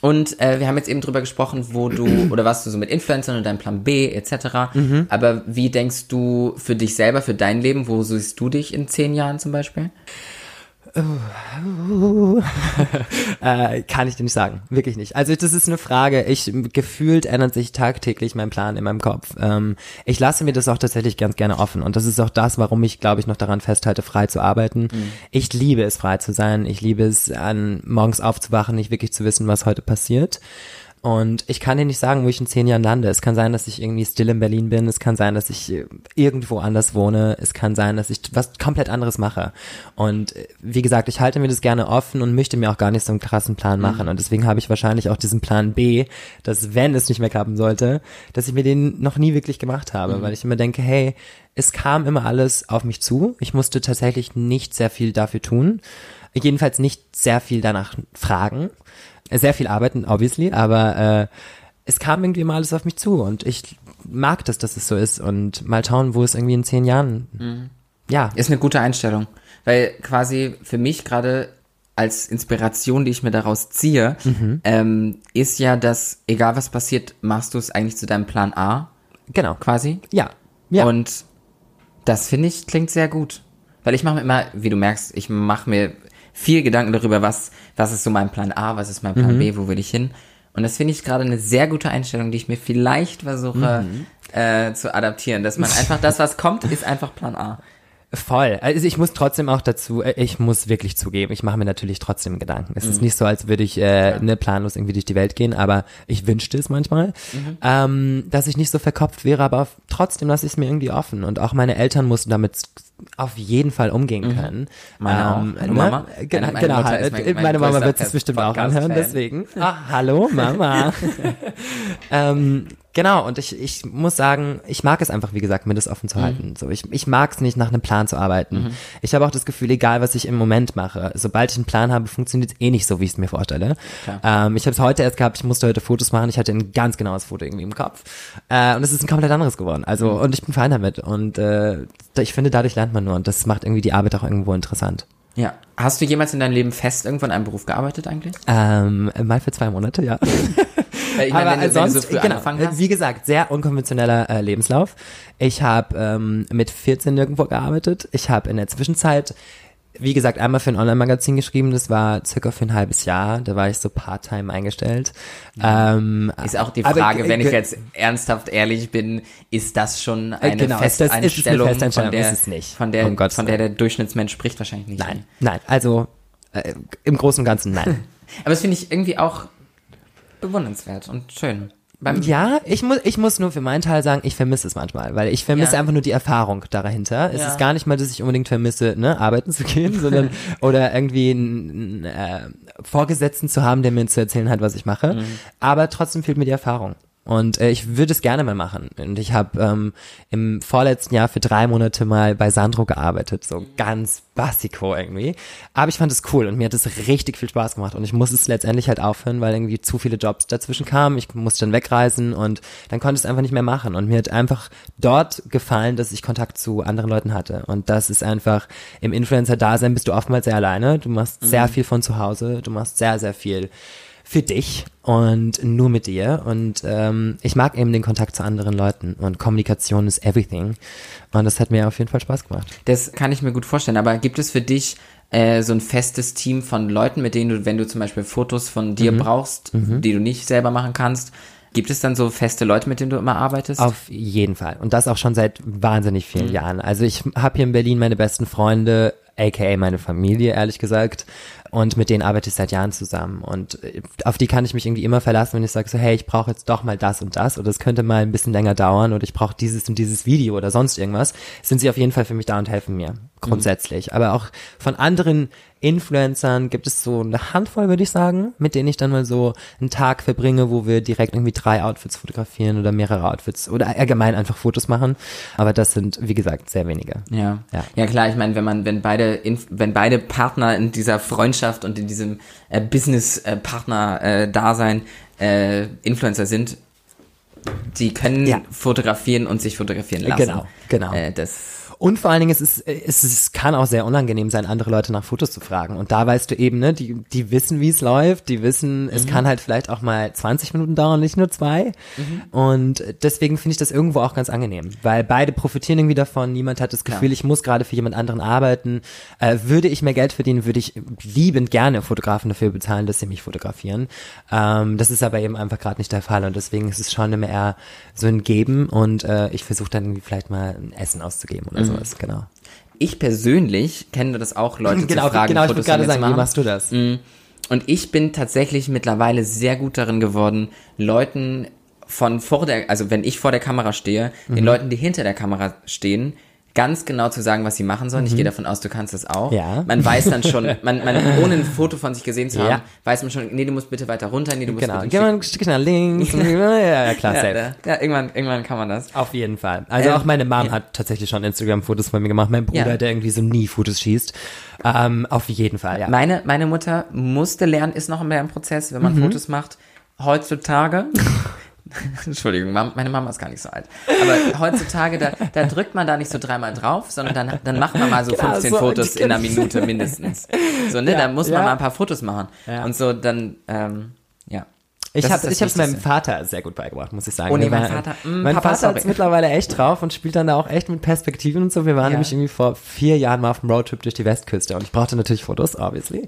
Und äh, wir haben jetzt eben drüber gesprochen, wo du oder was du so mit Influencern und deinem Plan B etc. Mhm. Aber wie denkst du für dich selber, für dein Leben, wo siehst du dich in zehn Jahren zum Beispiel? Äh, kann ich dir nicht sagen. Wirklich nicht. Also das ist eine Frage. Ich gefühlt ändert sich tagtäglich mein Plan in meinem Kopf. Ähm, ich lasse mir das auch tatsächlich ganz gerne offen. Und das ist auch das, warum ich, glaube ich, noch daran festhalte, frei zu arbeiten. Ich liebe es, frei zu sein. Ich liebe es, an morgens aufzuwachen, nicht wirklich zu wissen, was heute passiert. Und ich kann dir nicht sagen, wo ich in zehn Jahren lande. Es kann sein, dass ich irgendwie still in Berlin bin. Es kann sein, dass ich äh, irgendwo anders wohne. Es kann sein, dass ich was komplett anderes mache. Und äh, wie gesagt, ich halte mir das gerne offen und möchte mir auch gar nicht so einen krassen Plan machen. Und deswegen habe ich wahrscheinlich auch diesen Plan B, dass wenn es nicht mehr klappen sollte, dass ich mir den noch nie wirklich gemacht habe, weil ich immer denke, hey, es kam immer alles auf mich zu. Ich musste tatsächlich nicht sehr viel dafür tun. Jedenfalls nicht sehr viel danach fragen. Sehr viel arbeiten, obviously, aber äh, es kam irgendwie mal alles auf mich zu und ich mag das, dass es so ist und mal schauen, wo es irgendwie in zehn Jahren, ja, Ist eine gute Einstellung. Weil quasi für mich gerade als Inspiration, die ich mir daraus ziehe, Mhm. ähm, ist ja, dass egal was passiert, machst du es eigentlich zu deinem Plan A genau, quasi. ja, ja, Und das finde ich klingt sehr gut. Weil ich mache mir immer, wie du merkst, ich mache mir viel Gedanken darüber, was, was ist so mein Plan A, was ist mein Plan B, wo will ich hin. Und das finde ich gerade eine sehr gute Einstellung, die ich mir vielleicht versuche äh, zu adaptieren. Dass man einfach das, was kommt, ist einfach Plan A. Voll. Also ich muss trotzdem auch dazu, äh, ich muss wirklich zugeben, ich mache mir natürlich trotzdem Gedanken. Es ist nicht so, als würde ich äh, ne, planlos irgendwie durch die Welt gehen, aber ich wünschte es manchmal, ähm, dass ich nicht so verkopft wäre, aber trotzdem lasse ich es mir irgendwie offen. Und auch meine Eltern mussten damit auf jeden Fall umgehen können. Meine. Ähm, Meine ne? Mama. Ge- Meine- meine genau, Mutter ist mein- mein meine Mama wird es bestimmt auch anhören, deswegen. Ah, hallo Mama. ähm, genau, und ich, ich muss sagen, ich mag es einfach, wie gesagt, mir das offen Mhm. zu halten. So, ich, ich mag es nicht, nach einem Plan zu arbeiten. Ich habe auch das Gefühl, egal was ich im Moment mache, sobald ich einen Plan habe, funktioniert es eh nicht so, wie ich es mir vorstelle. Ähm, ich habe es heute erst gehabt, ich musste heute Fotos machen, ich hatte ein ganz genaues Foto irgendwie im Kopf. Äh, und es ist ein komplett anderes geworden. Also, Mhm. und ich bin fein damit. Und äh, ich finde, dadurch lernt man nur und das macht irgendwie die Arbeit auch irgendwo interessant. Ja. Hast du jemals in deinem Leben fest irgendwo in einem Beruf gearbeitet eigentlich? Ähm, mal für zwei Monate, ja. Äh, Ich meine, aber wenn, wenn du so früh genau, angefangen hast. wie gesagt, sehr unkonventioneller äh, Lebenslauf. Ich habe ähm, mit 14 nirgendwo gearbeitet. Ich habe in der Zwischenzeit, wie gesagt, einmal für ein Online-Magazin geschrieben. Das war circa für ein halbes Jahr. Da war ich so part-time eingestellt. Ähm, Ist auch die aber, Frage, äh, wenn ich jetzt ernsthaft ehrlich bin, ist das schon eine genau, das- ist Festanstellung? von der, Ist es nicht. von der, Um von der der Durchschnittsmensch spricht wahrscheinlich nicht. Nein, nein, also äh, im Großen und Ganzen nein. Aber das finde ich irgendwie auch bewundernswert und schön. Beim, Ja, ich muss, ich muss nur für meinen Teil sagen, ich vermisse es manchmal, weil ich vermisse Ja. einfach nur die Erfahrung dahinter. Es Ja. ist gar nicht mal, dass ich unbedingt vermisse, ne, arbeiten zu gehen, sondern oder irgendwie einen äh, Vorgesetzten zu haben, der mir zu erzählen hat, was ich mache. Mhm. Aber trotzdem fehlt mir die Erfahrung. Und äh, ich würde es gerne mal machen. Und ich habe ähm, im vorletzten Jahr für drei Monate mal bei Sandro gearbeitet, so ganz basico irgendwie. Aber ich fand es cool und mir hat es richtig viel Spaß gemacht. Und ich muss es letztendlich halt aufhören, weil irgendwie zu viele Jobs dazwischen kamen. Ich musste dann wegreisen und dann konnte ich es einfach nicht mehr machen. Und mir hat einfach dort gefallen, dass ich Kontakt zu anderen Leuten hatte. Und das ist einfach, im Influencer-Dasein bist du oftmals sehr alleine. Du machst sehr viel von zu Hause. Du machst sehr, sehr viel für dich und nur mit dir. Und ähm, ich mag eben den Kontakt zu anderen Leuten. Und Kommunikation ist everything. Und das hat mir auf jeden Fall Spaß gemacht. Das kann ich mir gut vorstellen. Aber gibt es für dich äh, so ein festes Team von Leuten, mit denen du, wenn du zum Beispiel Fotos von Mhm. dir brauchst, die du nicht selber machen kannst, gibt es dann so feste Leute, mit denen du immer arbeitest? Auf jeden Fall. Und das auch schon seit wahnsinnig vielen Jahren. Also ich habe hier in Berlin meine besten Freunde, aka meine Familie, ehrlich gesagt. Und mit denen arbeite ich seit Jahren zusammen. Und äh, auf die kann ich mich irgendwie immer verlassen, wenn ich sage so, hey, ich brauche jetzt doch mal das und das oder es könnte mal ein bisschen länger dauern oder ich brauche dieses und dieses Video oder sonst irgendwas, sind sie auf jeden Fall für mich da und helfen mir. Grundsätzlich. Aber auch von anderen Influencern gibt es so eine Handvoll, würde ich sagen, mit denen ich dann mal so einen Tag verbringe, wo wir direkt irgendwie drei Outfits fotografieren oder mehrere Outfits oder allgemein einfach Fotos machen. Aber das sind, wie gesagt, sehr wenige. Ja. Ja. ja. klar, ich meine, wenn man, wenn beide, Inf wenn beide Partner in dieser Freundschaft und in diesem äh, Business-Partner-Dasein äh, Influencer sind, die können Ja. fotografieren und sich fotografieren lassen. Genau, genau. Äh, das, Und vor allen Dingen, es ist, es ist, es kann auch sehr unangenehm sein, andere Leute nach Fotos zu fragen. Und da weißt du eben, ne, die, die wissen, wie es läuft, die wissen, es kann halt vielleicht auch mal 20 Minuten dauern, nicht nur zwei. Und deswegen finde ich das irgendwo auch ganz angenehm, weil beide profitieren irgendwie davon. Niemand hat das Gefühl, Klar. ich muss gerade für jemand anderen arbeiten. Äh, würde ich mehr Geld verdienen, würde ich liebend gerne Fotografen dafür bezahlen, dass sie mich fotografieren. Ähm, das ist aber eben einfach gerade nicht der Fall und deswegen ist es schon immer eher so ein Geben und äh, ich versuche dann irgendwie vielleicht mal ein Essen auszugeben oder sowas, genau. ich persönlich kenne das auch, Leute Genau, zu fragen, genau, ich Fotos wollte gerade sagen, wie machst du das? Mm. Und ich bin tatsächlich mittlerweile sehr gut darin geworden, Leuten von vor der, also wenn ich vor der Kamera stehe, Mhm. den Leuten, die hinter der Kamera stehen, ganz genau zu sagen, was sie machen sollen. Ich gehe davon aus, du kannst das auch. Mhm. Ja. Man weiß dann schon, man, man, ohne ein Foto von sich gesehen zu haben, Ja. weiß man schon, nee, du musst bitte weiter runter, nee, du musst Genau, bitte geh mal ein Stückchen nach links. ja, ja, klar, ja, safe. ja, irgendwann, irgendwann kann man das. Auf jeden Fall. Also Ähm, auch meine Mom ja. hat tatsächlich schon Instagram-Fotos von mir gemacht. Mein Bruder, der irgendwie so nie Fotos schießt. Ähm, auf jeden Fall, ja. Meine, meine Mutter musste lernen, ist noch im Lernprozess, wenn man Mhm. Fotos macht. Heutzutage, Entschuldigung, meine Mama ist gar nicht so alt. Aber heutzutage, da, da drückt man da nicht so dreimal drauf, sondern dann, dann macht man mal so Genau, 15 so, Fotos in einer Minute mindestens. So, ne, Ja, dann muss man ja. mal ein paar Fotos machen. Ja. Und so, dann, ähm, ja. Ich habe ist hab's meinem. Vater sehr gut beigebracht, muss ich sagen. Oh nee, mein Vater- mm, mein Papa, Vater hat's mittlerweile echt drauf und spielt dann da auch echt mit Perspektiven und so. Wir waren Ja. nämlich irgendwie vor vier Jahren mal auf dem Roadtrip durch die Westküste und ich brauchte natürlich Fotos, obviously. Mhm.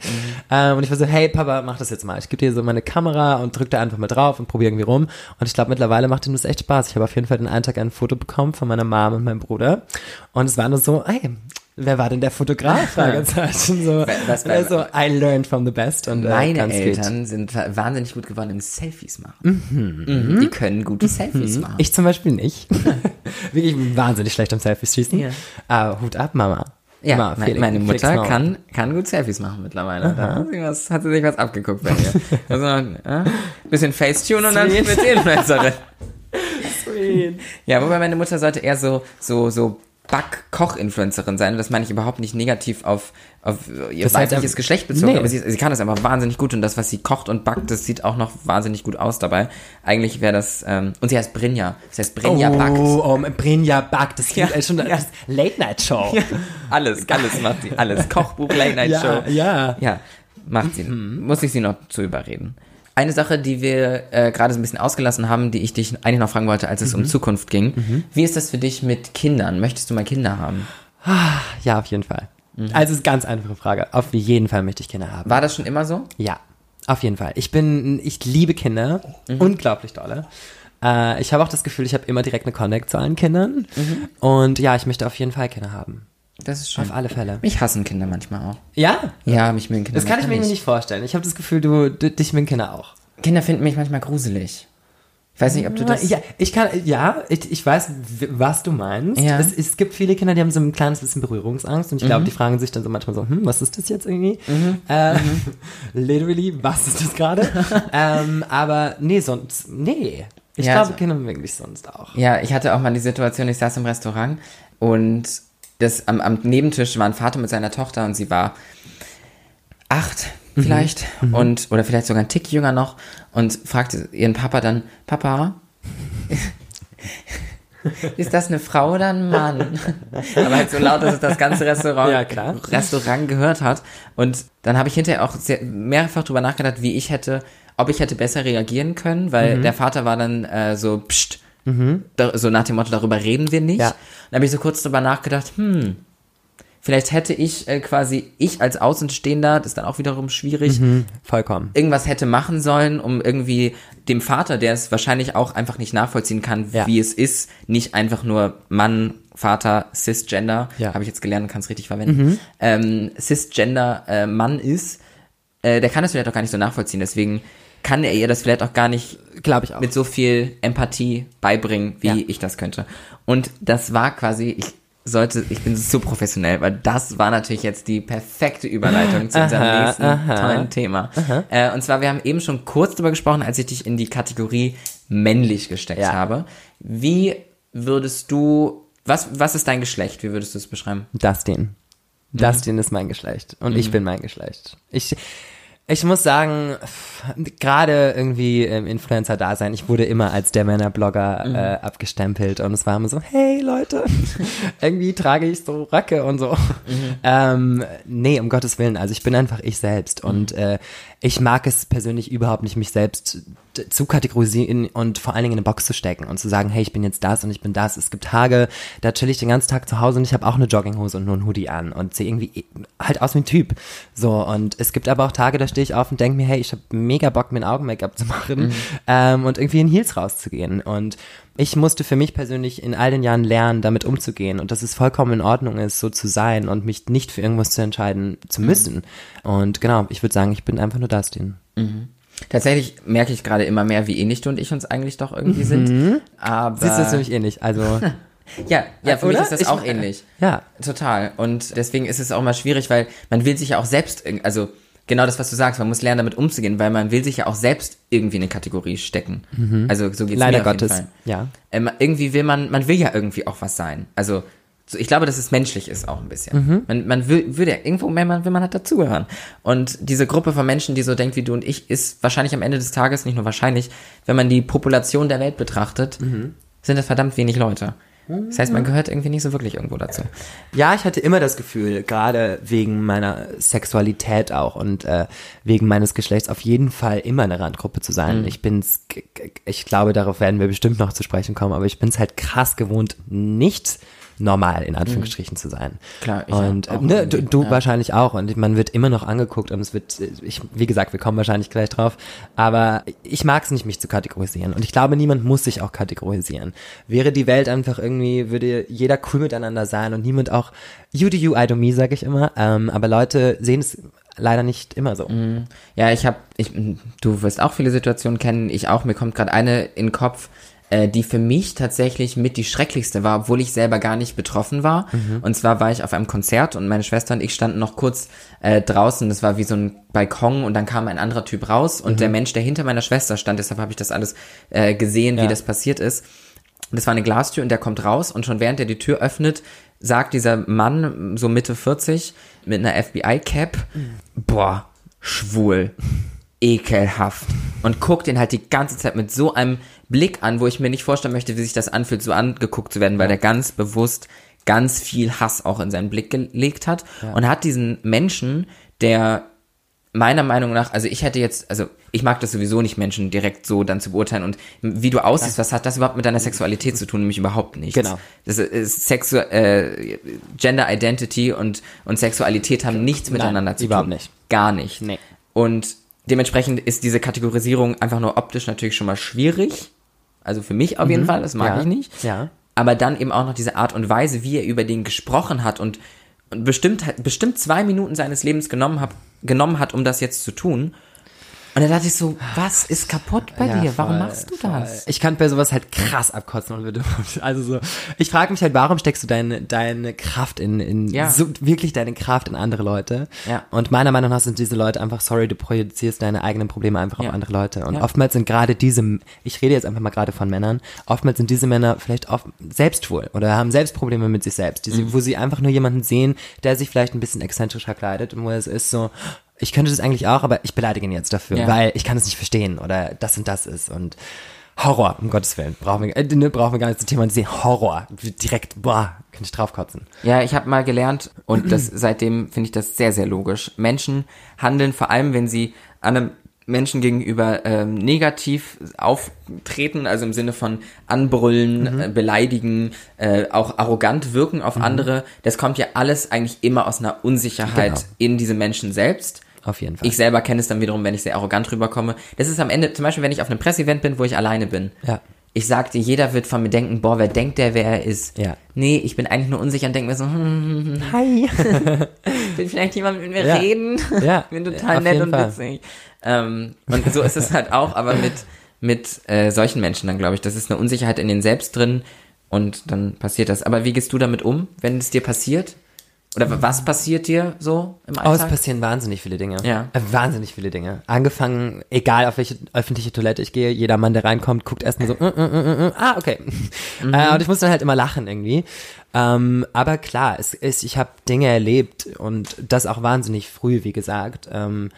Ähm, und ich war so, hey Papa, mach das jetzt mal. Ich gebe dir so meine Kamera und drück da einfach mal drauf und probiere irgendwie rum. Und ich glaube, mittlerweile macht ihm das echt Spaß. Ich habe auf jeden Fall den einen Tag ein Foto bekommen von meiner Mom und meinem Bruder. Und es war nur so, ey, wer war denn der Fotograf? Fragezeichen. So, Was er so, I learned from the best. Und, äh, Meine gut. Eltern sind wa- wahnsinnig gut geworden im Selfies machen. Mhm. Die können gute Selfies machen. Ich zum Beispiel nicht. Wirklich wahnsinnig schlecht am Selfies schießen. Ja. Aber Hut ab, Mama. ja, Felix, meine Felix Mutter kann, kann gut Selfies machen mittlerweile. Da hat sie, was, hat sie sich was abgeguckt bei mir. Also, äh, bisschen Facetune und dann Sweet. wird sie Influencerin. Ja, wobei meine Mutter sollte eher so, so, so Back-Koch-Influencerin sein. Das meine ich überhaupt nicht negativ auf, auf ihr Das heißt, weibliches ähm, Geschlecht bezogen, nee. aber sie, sie kann das einfach wahnsinnig gut und das, was sie kocht und backt, das sieht auch noch wahnsinnig gut aus dabei. Eigentlich wäre das, ähm, und sie heißt Brinja. Das heißt Brinja backt. Oh, oh, Brinja backt. Das Ja. klingt ja. schon das Late-Night-Show. Alles, alles macht sie. Alles. Kochbuch, Late Night Show. Ja, ja. Ja, macht sie. Muss ich sie noch zu überreden. Eine Sache, die wir äh, gerade so ein bisschen ausgelassen haben, die ich dich eigentlich noch fragen wollte, als es um Zukunft ging. Wie ist das für dich mit Kindern? Möchtest du mal Kinder haben? Ja, auf jeden Fall. Also, es ist eine ganz einfache Frage. Auf jeden Fall möchte ich Kinder haben. War das schon immer so? Ja, auf jeden Fall. Ich bin, ich liebe Kinder. Unglaublich dolle. Äh, ich habe auch das Gefühl, ich habe immer direkt eine Connect zu allen Kindern. Und ja, ich möchte auf jeden Fall Kinder haben. Das ist schön. Auf alle Fälle. Mich hassen Kinder manchmal auch. Ja? Ja, mich mögen Kinder Das kann ich mir manchmal nicht vorstellen. Ich habe das Gefühl, du, du dich mögen Kinder auch. Kinder finden mich manchmal gruselig. Ich weiß nicht, ob du das... ja, ich kann, ja, ich, ich weiß, was du meinst. Ja. Es, es gibt viele Kinder, die haben so ein kleines bisschen Berührungsangst und ich Mhm. glaube, die fragen sich dann so manchmal so, hm, was ist das jetzt irgendwie? Äh, literally, was ist das gerade? ähm, aber nee, sonst, nee. Ich Ja, glaube, also- Kinder mögen dich sonst auch. Ja, ich hatte auch mal die Situation, ich saß im Restaurant und das, am, am Nebentisch war ein Vater mit seiner Tochter und sie war acht vielleicht und oder vielleicht sogar ein Tick jünger noch und fragte ihren Papa dann, Papa, ist das eine Frau oder ein Mann? Aber halt so laut, dass es das ganze Restaurant, Ja. Restaurant gehört hat. Und dann habe ich hinterher auch sehr, mehrfach drüber nachgedacht, wie ich hätte, ob ich hätte besser reagieren können, weil der Vater war dann äh, so, pst, da, so nach dem Motto, darüber reden wir nicht. Ja. Dann habe ich so kurz drüber nachgedacht, hm, vielleicht hätte ich äh, quasi, ich als Außenstehender, das ist dann auch wiederum schwierig, Vollkommen. irgendwas hätte machen sollen, um irgendwie dem Vater, der es wahrscheinlich auch einfach nicht nachvollziehen kann, Ja. wie es ist, nicht einfach nur Mann, Vater, Cisgender, Ja. habe ich jetzt gelernt, kann es richtig verwenden, ähm, Cisgender äh, Mann ist, äh, der kann das vielleicht auch gar nicht so nachvollziehen. Deswegen kann er ihr das vielleicht auch gar nicht Glaube ich auch. mit so viel Empathie beibringen, wie Ja. ich das könnte. Und das war quasi, ich sollte, ich bin so professionell, weil das war natürlich jetzt die perfekte Überleitung zu unserem Aha, nächsten aha. tollen Thema. Äh, und zwar, wir haben eben schon kurz drüber gesprochen, als ich dich in die Kategorie männlich gesteckt Ja. habe. Wie würdest du, was, was ist dein Geschlecht? Wie würdest du es beschreiben? Dustin. Dustin ist mein Geschlecht und ich bin mein Geschlecht. Ich, ich muss sagen, gerade irgendwie im Influencer-Dasein, ich wurde immer als der Männerblogger äh, abgestempelt und es war immer so, hey Leute, irgendwie trage ich so Röcke und so. Ähm, nee, um Gottes Willen, also ich bin einfach ich selbst und äh, ich mag es persönlich überhaupt nicht, mich selbst zu kategorisieren und vor allen Dingen in eine Box zu stecken und zu sagen, hey, ich bin jetzt das und ich bin das. Es gibt Tage, da chill ich den ganzen Tag zu Hause und ich habe auch eine Jogginghose und nur ein Hoodie an und sehe irgendwie halt aus wie ein Typ. So, und es gibt aber auch Tage, da stehe ich auf und denke mir, hey, ich habe mega Bock, mir ein Augen-Make-up zu machen ähm, und irgendwie in Heels rauszugehen. Und ich musste für mich persönlich in all den Jahren lernen, damit umzugehen und dass es vollkommen in Ordnung ist, so zu sein und mich nicht für irgendwas zu entscheiden zu müssen. Und genau, ich würde sagen, ich bin einfach nur Dustin. Tatsächlich merke ich gerade immer mehr, wie ähnlich du und ich uns eigentlich doch irgendwie sind. Aber Siehst du das nämlich ähnlich? Also, ja, ja, für mich Oder? ist das Ich- auch ähnlich. ja. Total. Und deswegen ist es auch mal schwierig, weil man will sich ja auch selbst, also genau das, was du sagst, man muss lernen, damit umzugehen, weil man will sich ja auch selbst irgendwie in eine Kategorie stecken. Also so geht's Leider mir auf Gottes. jeden Fall. Ja. Ähm, irgendwie will man, man will ja irgendwie auch was sein. Also so, ich glaube, dass es menschlich ist auch ein bisschen. Man, man will, würde ja irgendwo mehr, man will man halt dazugehören. Und diese Gruppe von Menschen, die so denkt wie du und ich, ist wahrscheinlich am Ende des Tages, nicht nur wahrscheinlich, wenn man die Population der Welt betrachtet, sind das verdammt wenig Leute. Das heißt, man gehört irgendwie nicht so wirklich irgendwo dazu. Ja, ich hatte immer das Gefühl, gerade wegen meiner Sexualität auch und äh, wegen meines Geschlechts auf jeden Fall immer eine Randgruppe zu sein. Ich bin's, ich glaube, darauf werden wir bestimmt noch zu sprechen kommen, aber ich bin's halt krass gewohnt, nicht normal in Anführungsstrichen zu sein. Klar, ich und auch äh, ne, du, du ja. wahrscheinlich auch. Und man wird immer noch angeguckt und es wird, äh, ich, wie gesagt, wir kommen wahrscheinlich gleich drauf, aber ich mag es nicht, mich zu kategorisieren. Und ich glaube, niemand muss sich auch kategorisieren. Wäre die Welt einfach irgendwie, würde jeder cool miteinander sein und niemand auch you do you, I do me, sag ich immer, ähm, aber Leute sehen es leider nicht immer so. Ja, ich habe, ich, du wirst auch viele Situationen kennen, ich auch, mir kommt gerade eine in den Kopf, äh, die für mich tatsächlich mit die schrecklichste war, obwohl ich selber gar nicht betroffen war. Und zwar war ich auf einem Konzert und meine Schwester und ich standen noch kurz äh, draußen, das war wie so ein Balkon und dann kam ein anderer Typ raus und der Mensch, der hinter meiner Schwester stand, deshalb habe ich das alles äh, gesehen, wie Ja. das passiert ist. Das war eine Glastür und der kommt raus und schon während er die Tür öffnet, sagt dieser Mann, so Mitte 40, mit einer FBI-Cap, boah, schwul, ekelhaft. Und guckt ihn halt die ganze Zeit mit so einem Blick an, wo ich mir nicht vorstellen möchte, wie sich das anfühlt, so angeguckt zu werden, weil der ganz bewusst ganz viel Hass auch in seinen Blick gelegt hat und hat diesen Menschen, der meiner Meinung nach, also ich hätte jetzt, also ich mag das sowieso nicht, Menschen direkt so dann zu beurteilen und wie du aussiehst, was hat das überhaupt mit deiner Sexualität zu tun? Nämlich überhaupt nichts. Genau. Das ist Sexu äh, Gender Identity und, und Sexualität haben nichts miteinander zu überhaupt tun. nicht. Gar nicht. Nee. Und dementsprechend ist diese Kategorisierung einfach nur optisch natürlich schon mal schwierig. Also für mich auf jeden Fall, das mag Mhm. Ja. ich nicht. Ja. Aber dann eben auch noch diese Art und Weise, wie er über den gesprochen hat und, und bestimmt, bestimmt zwei Minuten seines Lebens genommen, hab, genommen hat, um das jetzt zu tun. Und da dachte ich so, was ist kaputt bei Ja, dir? Warum voll, machst du voll. das? Ich kann bei sowas halt krass abkotzen und also so, ich frage mich halt, warum steckst du deine, deine Kraft in, in, Ja. so, wirklich deine Kraft in andere Leute? Ja. Und meiner Meinung nach sind diese Leute einfach, sorry, du projizierst deine eigenen Probleme einfach Ja. auf andere Leute. Und oftmals sind gerade diese, ich rede jetzt einfach mal gerade von Männern, oftmals sind diese Männer vielleicht oft selbst schwul oder haben selbst Probleme mit sich selbst, die Mhm. wo sie einfach nur jemanden sehen, der sich vielleicht ein bisschen exzentrischer kleidet und wo es ist so, ich könnte das eigentlich auch, aber ich beleidige ihn jetzt dafür, Ja. weil ich kann es nicht verstehen oder das und das ist und Horror, um Gottes Willen. Brauchen wir, äh, ne, brauchen wir gar nicht zu thematisieren. Horror. Direkt, boah, kann ich draufkotzen. Ja, ich habe mal gelernt und das seitdem finde ich das sehr, sehr logisch. Menschen handeln vor allem, wenn sie einem Menschen gegenüber ähm, negativ auftreten, also im Sinne von anbrüllen, äh, beleidigen, äh, auch arrogant wirken auf andere. Das kommt ja alles eigentlich immer aus einer Unsicherheit Genau. in diesem Menschen selbst. Auf jeden Fall. Ich selber kenne es dann wiederum, wenn ich sehr arrogant rüberkomme. Das ist am Ende, zum Beispiel, wenn ich auf einem Pressevent bin, wo ich alleine bin. Ja. Ich sag dir, jeder wird von mir denken, boah, wer denkt der, wer er ist? Ja. Nee, ich bin eigentlich nur unsicher und denke mir so, hm, Hi. will vielleicht jemand mit mir Ja. reden? Ja, bin total nett und Fall. witzig. Ähm, und so ist es halt auch, aber mit, mit äh, solchen Menschen dann, glaube ich. Das ist eine Unsicherheit in den selbst drin und dann passiert das. Aber wie gehst du damit um, wenn es dir passiert? Oder was passiert dir so im Oh, es Alltag? passieren wahnsinnig viele Dinge. Ja. Äh, wahnsinnig viele Dinge. Angefangen, egal auf welche öffentliche Toilette ich gehe, jeder Mann, der reinkommt, guckt erstmal so, äh, äh, äh, ah, okay. Äh, und ich muss dann halt immer lachen irgendwie. Ähm, aber klar, es ist, ich habe Dinge erlebt und das auch wahnsinnig früh, wie gesagt. Ähm,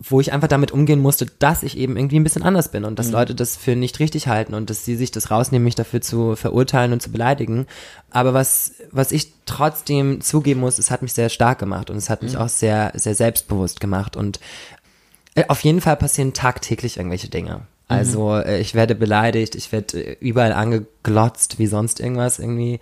wo ich einfach damit umgehen musste, dass ich eben irgendwie ein bisschen anders bin und dass Leute das für nicht richtig halten und dass sie sich das rausnehmen, mich dafür zu verurteilen und zu beleidigen. Aber was, was ich trotzdem zugeben muss, es hat mich sehr stark gemacht und es hat mich auch sehr, sehr selbstbewusst gemacht und äh, auf jeden Fall passieren tagtäglich irgendwelche Dinge. Also äh, ich werde beleidigt, ich werde äh, überall angeglotzt, wie sonst irgendwas irgendwie.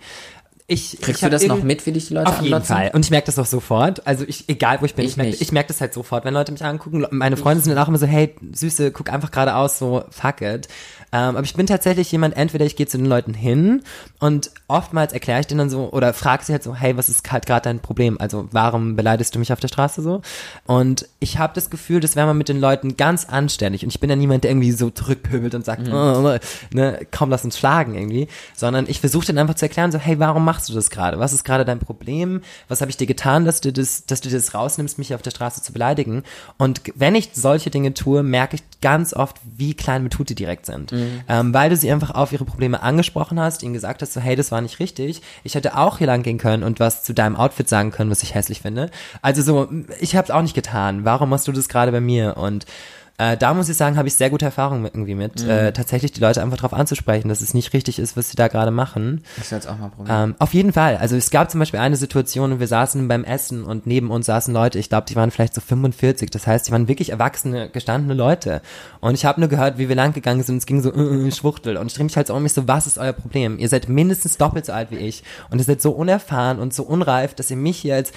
Ich, Kriegst ich du das noch mit, wie dich die Leute auf jeden anglotzen? Fall. Und ich merke das auch sofort. Also ich, egal wo ich bin, Ich ich, merke merk das halt sofort, wenn Leute mich angucken. Meine Freunde sind dann auch immer so, hey, Süße, guck einfach geradeaus, so, fuck it. Ähm, aber ich bin tatsächlich jemand, entweder ich gehe zu den Leuten hin und oftmals erkläre ich denen dann so oder frage sie halt so, hey, was ist halt gerade dein Problem? Also warum beleidigst du mich auf der Straße so? Und ich habe das Gefühl, das wäre man mit den Leuten ganz anständig. Und ich bin ja niemand, der irgendwie so zurückpöbelt und sagt, oh, ne, komm, lass uns schlagen irgendwie. Sondern ich versuche dann einfach zu erklären, so, hey, warum machst du das gerade? Was ist gerade dein Problem? Was habe ich dir getan, dass du das, dass du das rausnimmst, mich auf der Straße zu beleidigen? Und wenn ich solche Dinge tue, merke ich ganz oft, wie klein mit Tute direkt sind. Ähm, weil du sie einfach auf ihre Probleme angesprochen hast, ihnen gesagt hast, so, hey, das war nicht richtig. Ich hätte auch hier lang gehen können und was zu deinem Outfit sagen können, was ich hässlich finde. Also so, ich habe es auch nicht getan. Warum machst du das gerade bei mir? Und Äh, da muss ich sagen, habe ich sehr gute Erfahrungen mit, irgendwie mit, Mhm. äh, tatsächlich die Leute einfach darauf anzusprechen, dass es nicht richtig ist, was sie da gerade machen. Ich soll es auch mal probieren. Ähm, auf jeden Fall. Also es gab zum Beispiel eine Situation, und wir saßen beim Essen und neben uns saßen Leute, ich glaube, die waren vielleicht so 45. Das heißt, die waren wirklich erwachsene, gestandene Leute. Und ich habe nur gehört, wie wir lang gegangen sind. Es ging so, äh, äh, Schwuchtel. Und ich drehe mich halt so um mich so, was ist euer Problem? Ihr seid mindestens doppelt so alt wie ich. Und ihr seid so unerfahren und so unreif, dass ihr mich hier als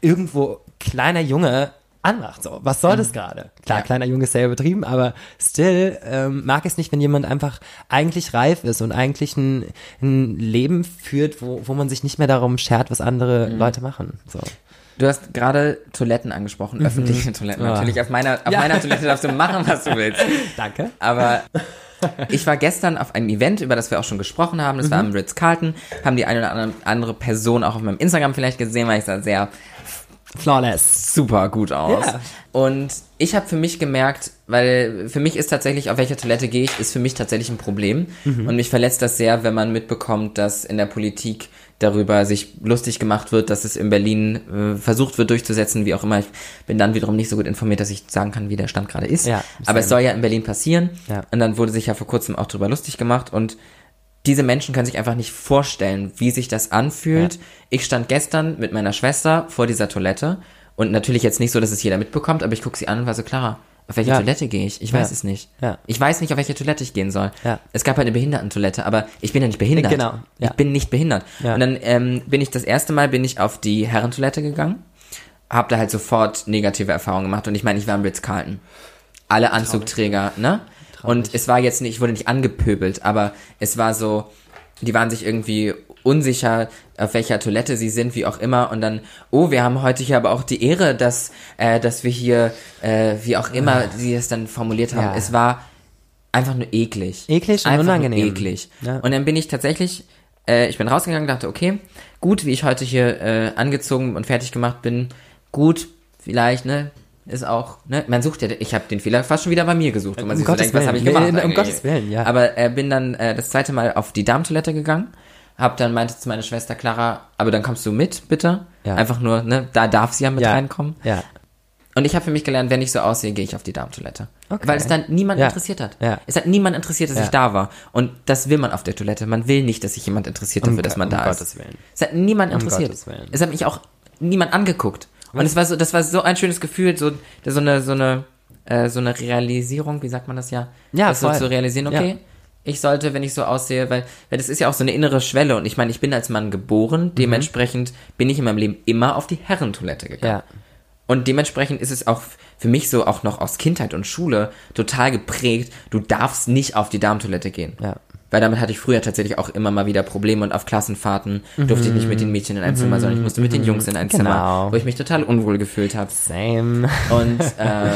irgendwo kleiner Junge anmacht. So, was soll das gerade? Klar, Ja. kleiner Junge ist sehr übertrieben, aber still ähm, mag es nicht, wenn jemand einfach eigentlich reif ist und eigentlich ein, ein Leben führt, wo, wo man sich nicht mehr darum schert, was andere Mhm. Leute machen. So. Du hast gerade Toiletten angesprochen, öffentliche Toiletten. Ah. Natürlich, auf meiner, auf Ja. meiner Toilette darfst du machen, was du willst. Danke. Aber ich war gestern auf einem Event, über das wir auch schon gesprochen haben. Das war Mhm. am Ritz-Carlton. Haben die eine oder andere, Person auch auf meinem Instagram vielleicht gesehen, weil ich sah sehr Flawless. super gut aus. Ja. Und ich habe für mich gemerkt, weil für mich ist tatsächlich, auf welche Toilette gehe ich, ist für mich tatsächlich ein Problem. Mhm. Und mich verletzt das sehr, wenn man mitbekommt, dass in der Politik darüber sich lustig gemacht wird, dass es in Berlin äh, versucht wird durchzusetzen, wie auch immer. Ich bin dann wiederum nicht so gut informiert, dass ich sagen kann, wie der Stand gerade ist. Ja, Aber es soll ja in Berlin passieren. Ja. Und dann wurde sich ja vor kurzem auch darüber lustig gemacht und diese Menschen können sich einfach nicht vorstellen, wie sich das anfühlt. Ja. Ich stand gestern mit meiner Schwester vor dieser Toilette und natürlich jetzt nicht so, dass es jeder mitbekommt, aber ich gucke sie an und war so, Clara, auf welche Ja. Toilette gehe ich? Ich Ja. weiß es nicht. Ja. Ich weiß nicht, auf welche Toilette ich gehen soll. Es gab halt eine Behindertentoilette, aber ich bin ja nicht behindert. Genau. Ich bin nicht behindert. Und dann ähm, bin ich das erste Mal bin ich auf die Herrentoilette gegangen, habe da halt sofort negative Erfahrungen gemacht und ich meine, ich war im Ritz-Carlton. Alle Anzugträger, ne? Und es war jetzt nicht, ich wurde nicht angepöbelt, aber es war so, die waren sich irgendwie unsicher, auf welcher Toilette sie sind, wie auch immer. Und dann, oh, wir haben heute hier aber auch die Ehre, dass, äh, dass wir hier, äh, wie auch immer sie es dann formuliert haben. Ja. Es war einfach nur eklig. Eklig und einfach unangenehm. Nur eklig. Ja. Und dann bin ich tatsächlich, äh, ich bin rausgegangen, dachte, okay, gut, wie ich heute hier äh, angezogen und fertig gemacht bin, gut, vielleicht, ne, ist auch, ne, man sucht ja, ich habe den Fehler fast schon wieder bei mir gesucht. Und man Um sich so Gottes denkt, was habe ich gemacht? Nee, um? Gottes Willen, ja. Aber äh, bin dann äh, das zweite Mal auf die Darmtoilette gegangen, hab dann meinte zu meiner Schwester Clara, aber dann kommst du mit, bitte. Ja. Einfach nur, ne, da darf sie ja mit Ja. reinkommen. Ja. Und ich habe für mich gelernt, wenn ich so aussehe, gehe ich auf die Darmtoilette. Okay. Weil es dann niemand Ja. interessiert hat. Ja. Es hat niemand interessiert, dass Ja. ich da war. Und das will man auf der Toilette. Man will nicht, dass sich jemand interessiert dafür, Um dass man Go- da um ist. Gottes Willen. Es hat niemand interessiert. Gottes Willen. Es hat mich auch niemand angeguckt. Und es war so, das war so ein schönes Gefühl, so, so eine, so eine, äh, so eine Realisierung, wie sagt man das ja? Ja, das so zu realisieren, okay, Ja. ich sollte, wenn ich so aussehe, weil, weil das ist ja auch so eine innere Schwelle und ich meine, ich bin als Mann geboren, dementsprechend bin ich in meinem Leben immer auf die Herrentoilette gegangen. Ja. Und dementsprechend ist es auch für mich so auch noch aus Kindheit und Schule total geprägt, du darfst nicht auf die Darmtoilette gehen. Ja. Weil damit hatte ich früher tatsächlich auch immer mal wieder Probleme und auf Klassenfahrten durfte ich nicht mit den Mädchen in ein Zimmer, sondern ich musste mit den Jungs in ein Genau. Zimmer, wo ich mich total unwohl gefühlt habe. Same. Und ähm,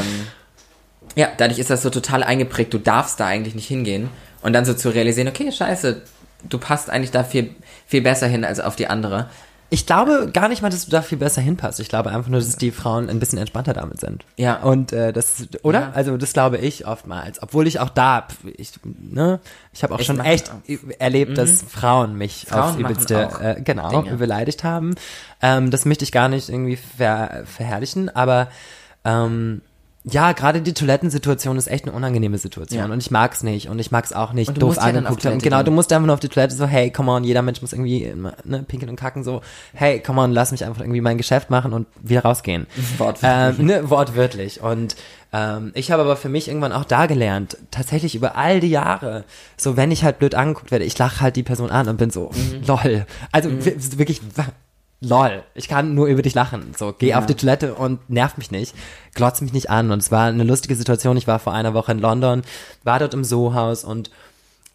ja, dadurch ist das so total eingeprägt, du darfst da eigentlich nicht hingehen. Und dann so zu realisieren, okay, scheiße, du passt eigentlich da viel, viel besser hin als auf die andere. Ich glaube gar nicht mal, dass du da viel besser hinpasst. Ich glaube einfach nur, dass die Frauen ein bisschen entspannter damit sind. Ja. Und äh, das, oder? Ja. Also das glaube ich oftmals. Obwohl ich auch da, ich, ne, ich habe auch Ich schon echt erlebt, dass Frauen mich Frauen aufs übelste, auch äh, genau, Dinge. beleidigt haben. Ähm, das möchte ich gar nicht irgendwie ver, verherrlichen, aber ähm, ja, gerade die Toilettensituation ist echt eine unangenehme Situation Ja. und ich mag's nicht und ich mag's auch nicht Und du doof musst ja angeguckt haben. Genau, du musst einfach nur auf die Toilette so, hey, come on, jeder Mensch muss irgendwie ne, pinkeln und kacken, so, hey, come on, lass mich einfach irgendwie mein Geschäft machen und wieder rausgehen. Wortwörtlich. Ähm, ne, wortwörtlich. Und ähm, ich habe aber für mich irgendwann auch da gelernt, tatsächlich über all die Jahre, so wenn ich halt blöd angeguckt werde, ich lache halt die Person an und bin so, Mhm. lol. Also wi- wirklich, lol. Ich kann nur über dich lachen. So, geh Ja. auf die Toilette und nerv mich nicht, glotz mich nicht an. Und es war eine lustige Situation. Ich war vor einer Woche in London, war dort im Soho-Haus und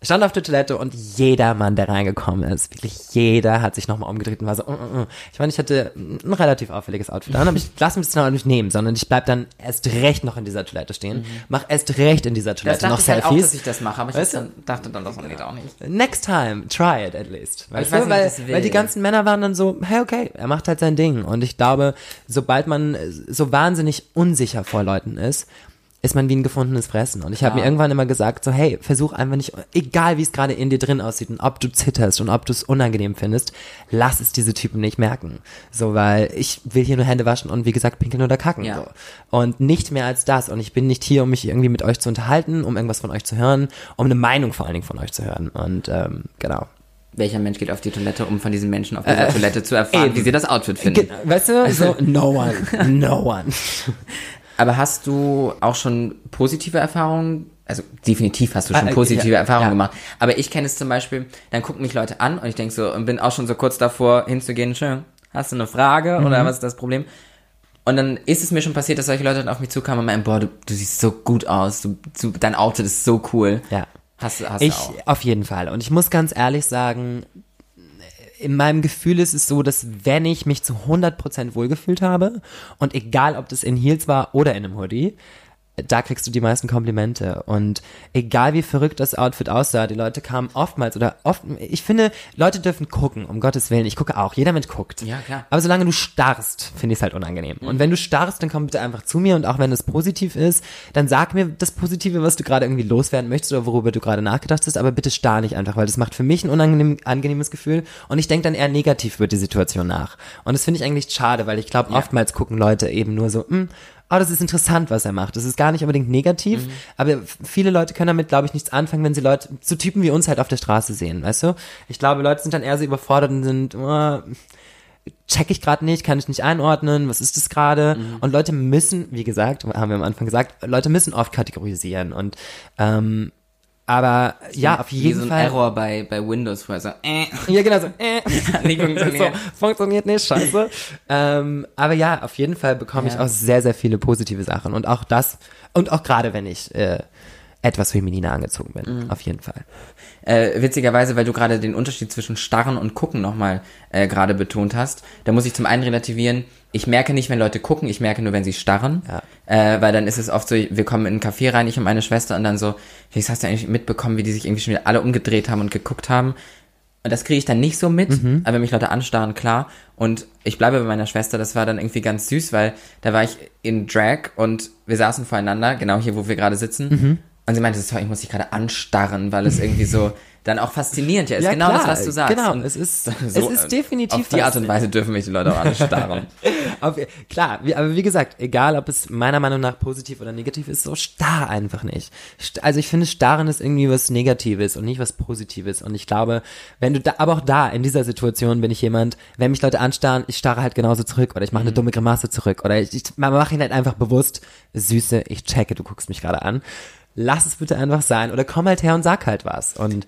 stand auf der Toilette und jeder Mann, der reingekommen ist, wirklich jeder hat sich nochmal umgedreht und war so, uh, uh, ich meine, ich hatte ein relativ auffälliges Outfit an, aber ich lasse mich das noch nicht nehmen, sondern ich bleib dann erst recht noch in dieser Toilette stehen, mach erst recht in dieser Toilette noch ich halt auch, Selfies. dass ich das mache, aber ich Weißt du? dann, dachte dann, das geht auch nicht. Next time, try it at least. Weißt du? nicht, weil, weil die ganzen Männer waren dann so, hey, okay, er macht halt sein Ding. Und ich glaube, sobald man so wahnsinnig unsicher vor Leuten ist, ist man wie ein gefundenes Fressen. Und ich habe Ja. mir irgendwann immer gesagt, so hey, versuch einfach nicht, egal wie es gerade in dir drin aussieht und ob du zitterst und ob du es unangenehm findest, lass es diese Typen nicht merken. So, weil ich will hier nur Hände waschen und wie gesagt pinkeln oder kacken. Ja. So. Und nicht mehr als das. Und ich bin nicht hier, um mich irgendwie mit euch zu unterhalten, um irgendwas von euch zu hören, um eine Meinung vor allen Dingen von euch zu hören. Und ähm, genau. Welcher Mensch geht auf die Toilette, um von diesen Menschen auf dieser Toilette zu erfahren, eben. wie sie das Outfit finden? Weißt du, so no one, no one. Aber hast du auch schon positive Erfahrungen? Also definitiv hast du schon Ah, äh, positive ja, Erfahrungen ja. gemacht. Aber ich kenne es zum Beispiel, dann gucken mich Leute an und ich denke so, und bin auch schon so kurz davor hinzugehen, schön, hast du eine Frage Mhm. oder was ist das Problem? Und dann ist es mir schon passiert, dass solche Leute dann auf mich zukamen und meinen, boah, du, du siehst so gut aus, du, du, dein Outfit ist so cool. Ja. Hast, du- hast Ich, du auch. auf jeden Fall. Und ich muss ganz ehrlich sagen, in meinem Gefühl ist es so, dass wenn ich mich zu 100% wohlgefühlt habe und egal, ob das in Heels war oder in einem Hoodie, da kriegst du die meisten Komplimente. Und egal wie verrückt das Outfit aussah, die Leute kamen oftmals oder oft, ich finde, Leute dürfen gucken, um Gottes Willen. Ich gucke auch, jeder Mensch guckt. Ja, klar. Aber solange du starrst, finde ich es halt unangenehm. Und wenn du starrst, dann komm bitte einfach zu mir und auch wenn es positiv ist, dann sag mir das Positive, was du gerade irgendwie loswerden möchtest oder worüber du gerade nachgedacht hast, aber bitte starr nicht einfach, weil das macht für mich ein unangenehm, angenehmes Gefühl und ich denke dann eher negativ über die Situation nach. Und das finde ich eigentlich schade, weil ich glaube, oftmals gucken Leute eben nur so, hm, oh, das ist interessant, was er macht. Das ist gar nicht unbedingt negativ, aber f- viele Leute können damit, glaube ich, nichts anfangen, wenn sie Leute, so Typen wie uns halt auf der Straße sehen, weißt du? Ich glaube, Leute sind dann eher so überfordert und sind, oh, check ich gerade nicht, kann ich nicht einordnen, was ist das gerade? Mhm. Und Leute müssen, wie gesagt, haben wir am Anfang gesagt, Leute müssen oft kategorisieren und ähm, aber ja, auf jeden so ein Fall. Error bei, bei Windows, wo er so, äh, Ja, genau so. Äh. nicht funktioniert. so, funktioniert nicht, scheiße. ähm, aber ja, auf jeden Fall bekomme ich Ja. auch sehr, sehr viele positive Sachen. Und auch das, und auch gerade wenn ich äh, etwas femininer angezogen bin. Mhm. Auf jeden Fall. Äh, witzigerweise, weil du gerade den Unterschied zwischen Starren und Gucken nochmal äh, gerade betont hast, da muss ich zum einen relativieren, ich merke nicht, wenn Leute gucken, ich merke nur, wenn sie starren. Ja. Äh, weil dann ist es oft so, wir kommen in einen Café rein, ich und meine Schwester, und dann so, das hast du eigentlich mitbekommen, wie die sich irgendwie schon wieder alle umgedreht haben und geguckt haben. Und das kriege ich dann nicht so mit, aber wenn mich Leute anstarren, klar. Und ich bleibe bei meiner Schwester, das war dann irgendwie ganz süß, weil da war ich in Drag und wir saßen voreinander, genau hier, wo wir gerade sitzen. Und sie meinte, sorry, ich muss dich gerade anstarren, weil es irgendwie so dann auch faszinierend ja ist. Ja, genau klar, das, was du sagst. genau, Und es ist- so, es ist äh, definitiv Auf die Art und Weise dürfen mich die Leute auch anstarren. Auf, klar, wie, aber wie gesagt, egal ob es meiner Meinung nach positiv oder negativ ist, so starr einfach nicht. Also ich finde, starren ist irgendwie was Negatives und nicht was Positives. Und ich glaube, wenn du da, aber auch da, in dieser Situation bin ich jemand, wenn mich Leute anstarren, ich starre halt genauso zurück oder ich mache eine dumme Grimasse zurück oder ich, ich mache ihn halt einfach bewusst, Süße, ich checke, du guckst mich gerade an. Lass es bitte einfach sein oder komm halt her und sag halt was. Und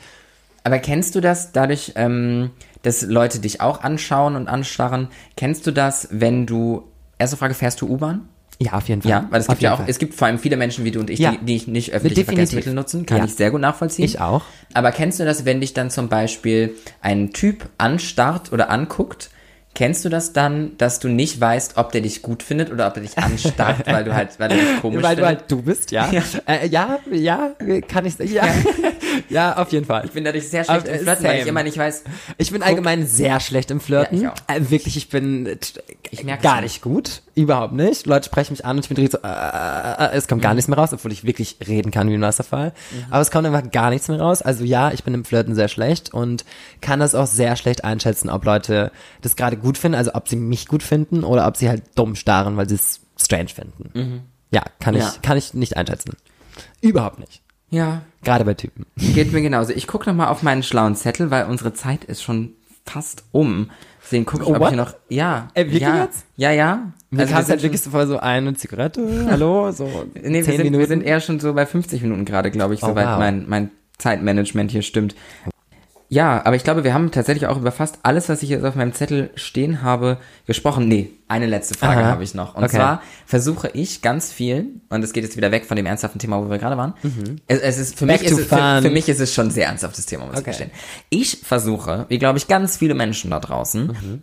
Aber kennst du das dadurch, ähm, dass Leute dich auch anschauen und anstarren? Kennst du das, wenn du, erste Frage, fährst du U-Bahn? ja, auf jeden Fall. Ja, weil es Auf gibt ja auch, Fall. es gibt vor allem viele Menschen wie du und ich, Ja. die, die nicht öffentliche Definitiv. Verkehrsmittel nutzen, kann Ja. ich sehr gut nachvollziehen. Ich auch. Aber kennst du das, wenn dich dann zum Beispiel ein Typ anstarrt oder anguckt? Kennst du das dann, dass du nicht weißt, ob der dich gut findet oder ob er dich anstarrt, weil du halt, weil er dich komisch Weil du halt du bist, ja. Ja, äh, ja, ja, kann ich ja. ja, auf jeden Fall. Ich bin dadurch sehr schlecht Äh, im Flirten, weil ich same. immer nicht weiß, Ich bin allgemein sehr schlecht im Flirten. Ja, ich Äh, wirklich, ich bin äh, Ich gar nicht gut. Überhaupt nicht. Leute sprechen mich an und ich bin direkt so, äh, äh, äh, es kommt gar Mhm. nichts mehr raus, obwohl ich wirklich reden kann wie ein Wasserfall. Aber es kommt einfach gar nichts mehr raus. Also ja, ich bin im Flirten sehr schlecht und kann das auch sehr schlecht einschätzen, ob Leute das gerade gut finden, also ob sie mich gut finden oder ob sie halt dumm starren, weil sie es strange finden. Ja, kann Mhm. Ja. ich, kann ich nicht einschätzen. Überhaupt nicht. ja, Gerade bei Typen. geht mir genauso. Ich gucke noch mal auf meinen schlauen Zettel, weil unsere Zeit ist schon fast um. Deswegen gucke ich, Oh, ob what? ich noch, ja. Äh, wirklich ja, jetzt? Ja, ja. Mir Also sind halt wirklich so vor, so eine Zigarette, hallo, so nee, zehn wir sind, Minuten. wir sind eher schon so bei 50 Minuten gerade, glaube ich, Oh, soweit wow. mein, mein Zeitmanagement hier stimmt. Ja, aber ich glaube, wir haben tatsächlich auch über fast alles, was ich jetzt auf meinem Zettel stehen habe, gesprochen. Nee, eine letzte Frage habe ich noch. Und Okay. zwar versuche ich ganz viel, und es geht jetzt wieder weg von dem ernsthaften Thema, wo wir gerade waren. Es, es ist, für, Mhm. Back mich ist es, für, für mich ist es schon ein sehr ernsthaftes Thema, muss ich Okay. gestehen. Ich versuche, wie glaube ich ganz viele Menschen da draußen, Mhm.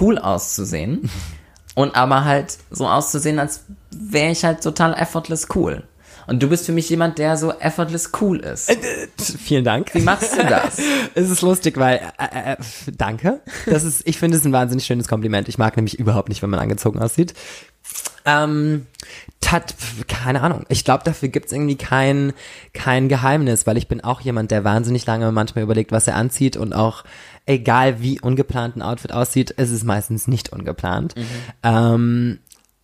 cool auszusehen und aber halt so auszusehen, als wäre ich halt total effortless cool. Und du bist für mich jemand, der so effortless cool ist. Vielen Dank. Wie machst du das? Es ist lustig, weil äh, äh, danke. Das ist, ich finde es ein wahnsinnig schönes Kompliment. Ich mag nämlich überhaupt nicht, wenn man angezogen aussieht. Ähm, tat, keine Ahnung. Ich glaube, dafür gibt's irgendwie kein, kein Geheimnis, weil ich bin auch jemand, der wahnsinnig lange manchmal überlegt, was er anzieht und auch egal wie ungeplant ein Outfit aussieht, ist es meistens nicht ungeplant. Ähm,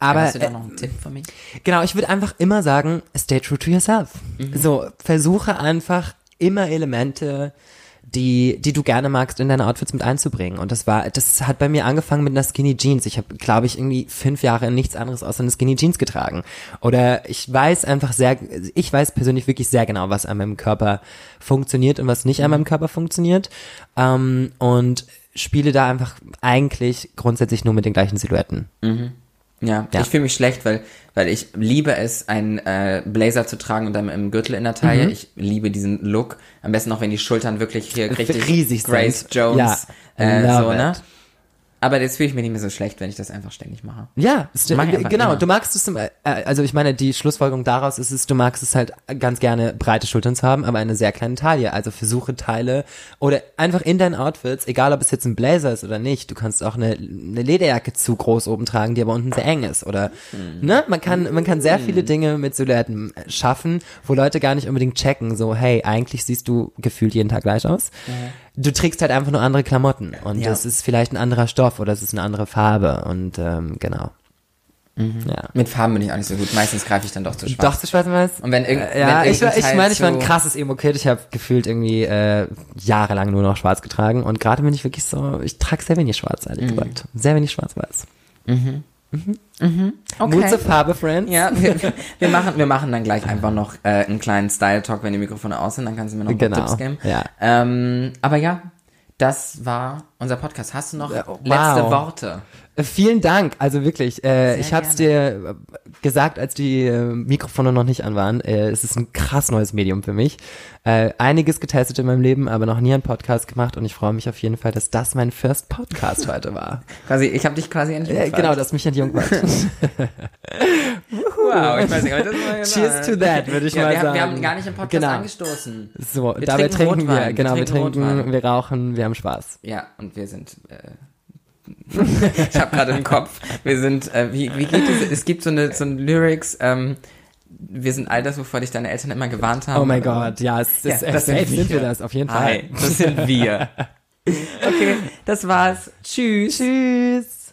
aber Hast du da äh, noch einen Tipp für mich? Genau, ich würde einfach immer sagen, stay true to yourself. So, versuche einfach immer Elemente, die, die du gerne magst, in deine Outfits mit einzubringen. Und das war, das hat bei mir angefangen mit einer Skinny Jeans. Ich habe, glaube ich, irgendwie fünf Jahre nichts anderes außer eine Skinny Jeans getragen. Oder ich weiß einfach sehr, ich weiß persönlich wirklich sehr genau, was an meinem Körper funktioniert und was nicht an meinem Körper funktioniert. Ähm, und spiele da einfach eigentlich grundsätzlich nur mit den gleichen Silhouetten. Ja, Ja. ich fühle mich schlecht, weil, weil ich liebe es, einen äh, Blazer zu tragen und dann im Gürtel in der Taille. Ich liebe diesen Look. Am besten auch, wenn die Schultern wirklich hier richtig riesig Grace sind. Jones. Ja, äh, so, ne? Aber jetzt fühle ich mich nicht mehr so schlecht, wenn ich das einfach ständig mache. Ja, Mach genau. immer. Du magst es, äh, also ich meine, die Schlussfolgerung daraus ist es, du magst es halt ganz gerne breite Schultern zu haben, aber eine sehr kleine Taille. Also versuche Teile oder einfach in deinen Outfits, egal ob es jetzt ein Blazer ist oder nicht, du kannst auch eine, eine Lederjacke zu groß oben tragen, die aber unten sehr eng ist. Oder Hm. ne, man kann, man kann sehr viele Dinge mit Silhouetten schaffen, wo Leute gar nicht unbedingt checken, so, hey, eigentlich siehst du gefühlt jeden Tag gleich aus. Du trägst halt einfach nur andere Klamotten und Ja. es ist vielleicht ein anderer Stoff oder es ist eine andere Farbe und ähm, genau. Ja. Mit Farben bin ich auch nicht so gut. Meistens greife ich dann doch zu schwarz. Doch, zu schwarz und weiß? Und wenn irgend- Äh, ja, ich, irgendein ich Teil meine, ich war ein krasses Emo-Kid. Ich habe gefühlt irgendwie äh, jahrelang nur noch schwarz getragen und gerade bin ich wirklich so, ich trage sehr wenig schwarz, ehrlich Mhm. gesagt. Sehr wenig schwarz-weiß. Okay. Mut zur Farbe, Friends. Ja, wir, wir, machen, wir machen dann gleich einfach noch äh, einen kleinen Style-Talk, wenn die Mikrofone aus sind, dann kannst du mir noch Genau, Tipps geben. ja. Ähm, aber ja, das war unser Podcast. Hast du noch Ja, wow. letzte Worte? Äh, Vielen Dank, also wirklich. Äh, ich habe es dir äh, gesagt, als die äh, Mikrofone noch nicht an waren. Äh, es ist ein krass neues Medium für mich. Äh, einiges getestet in meinem Leben, aber noch nie einen Podcast gemacht und ich freue mich auf jeden Fall, dass das mein First Podcast heute war. Quasi, ich habe dich quasi Äh, entjungfert. genau, das mich entjungfert. Wow, ich weiß nicht, aber das war genau. Cheers to that, würde ich ja, mal wir, haben- sagen. Wir haben gar nicht im Podcast Genau. angestoßen. So, Wir dabei trinken trinken wir, wir genau, wir trinken trinken, Rotwein. wir rauchen, wir haben Spaß. Ja, und wir sind. Äh, ich habe gerade im Kopf. Wir sind. Äh, wie, wie geht es? Es gibt so eine so ein Lyrics. Ähm, wir sind all das, wovor dich deine Eltern immer gewarnt haben. Oh mein Gott, ja, es Ja, äh, das sind safe sind wir. wir das, auf jeden Fall. Hi, das sind wir. Okay, das war's. Tschüss. Tschüss.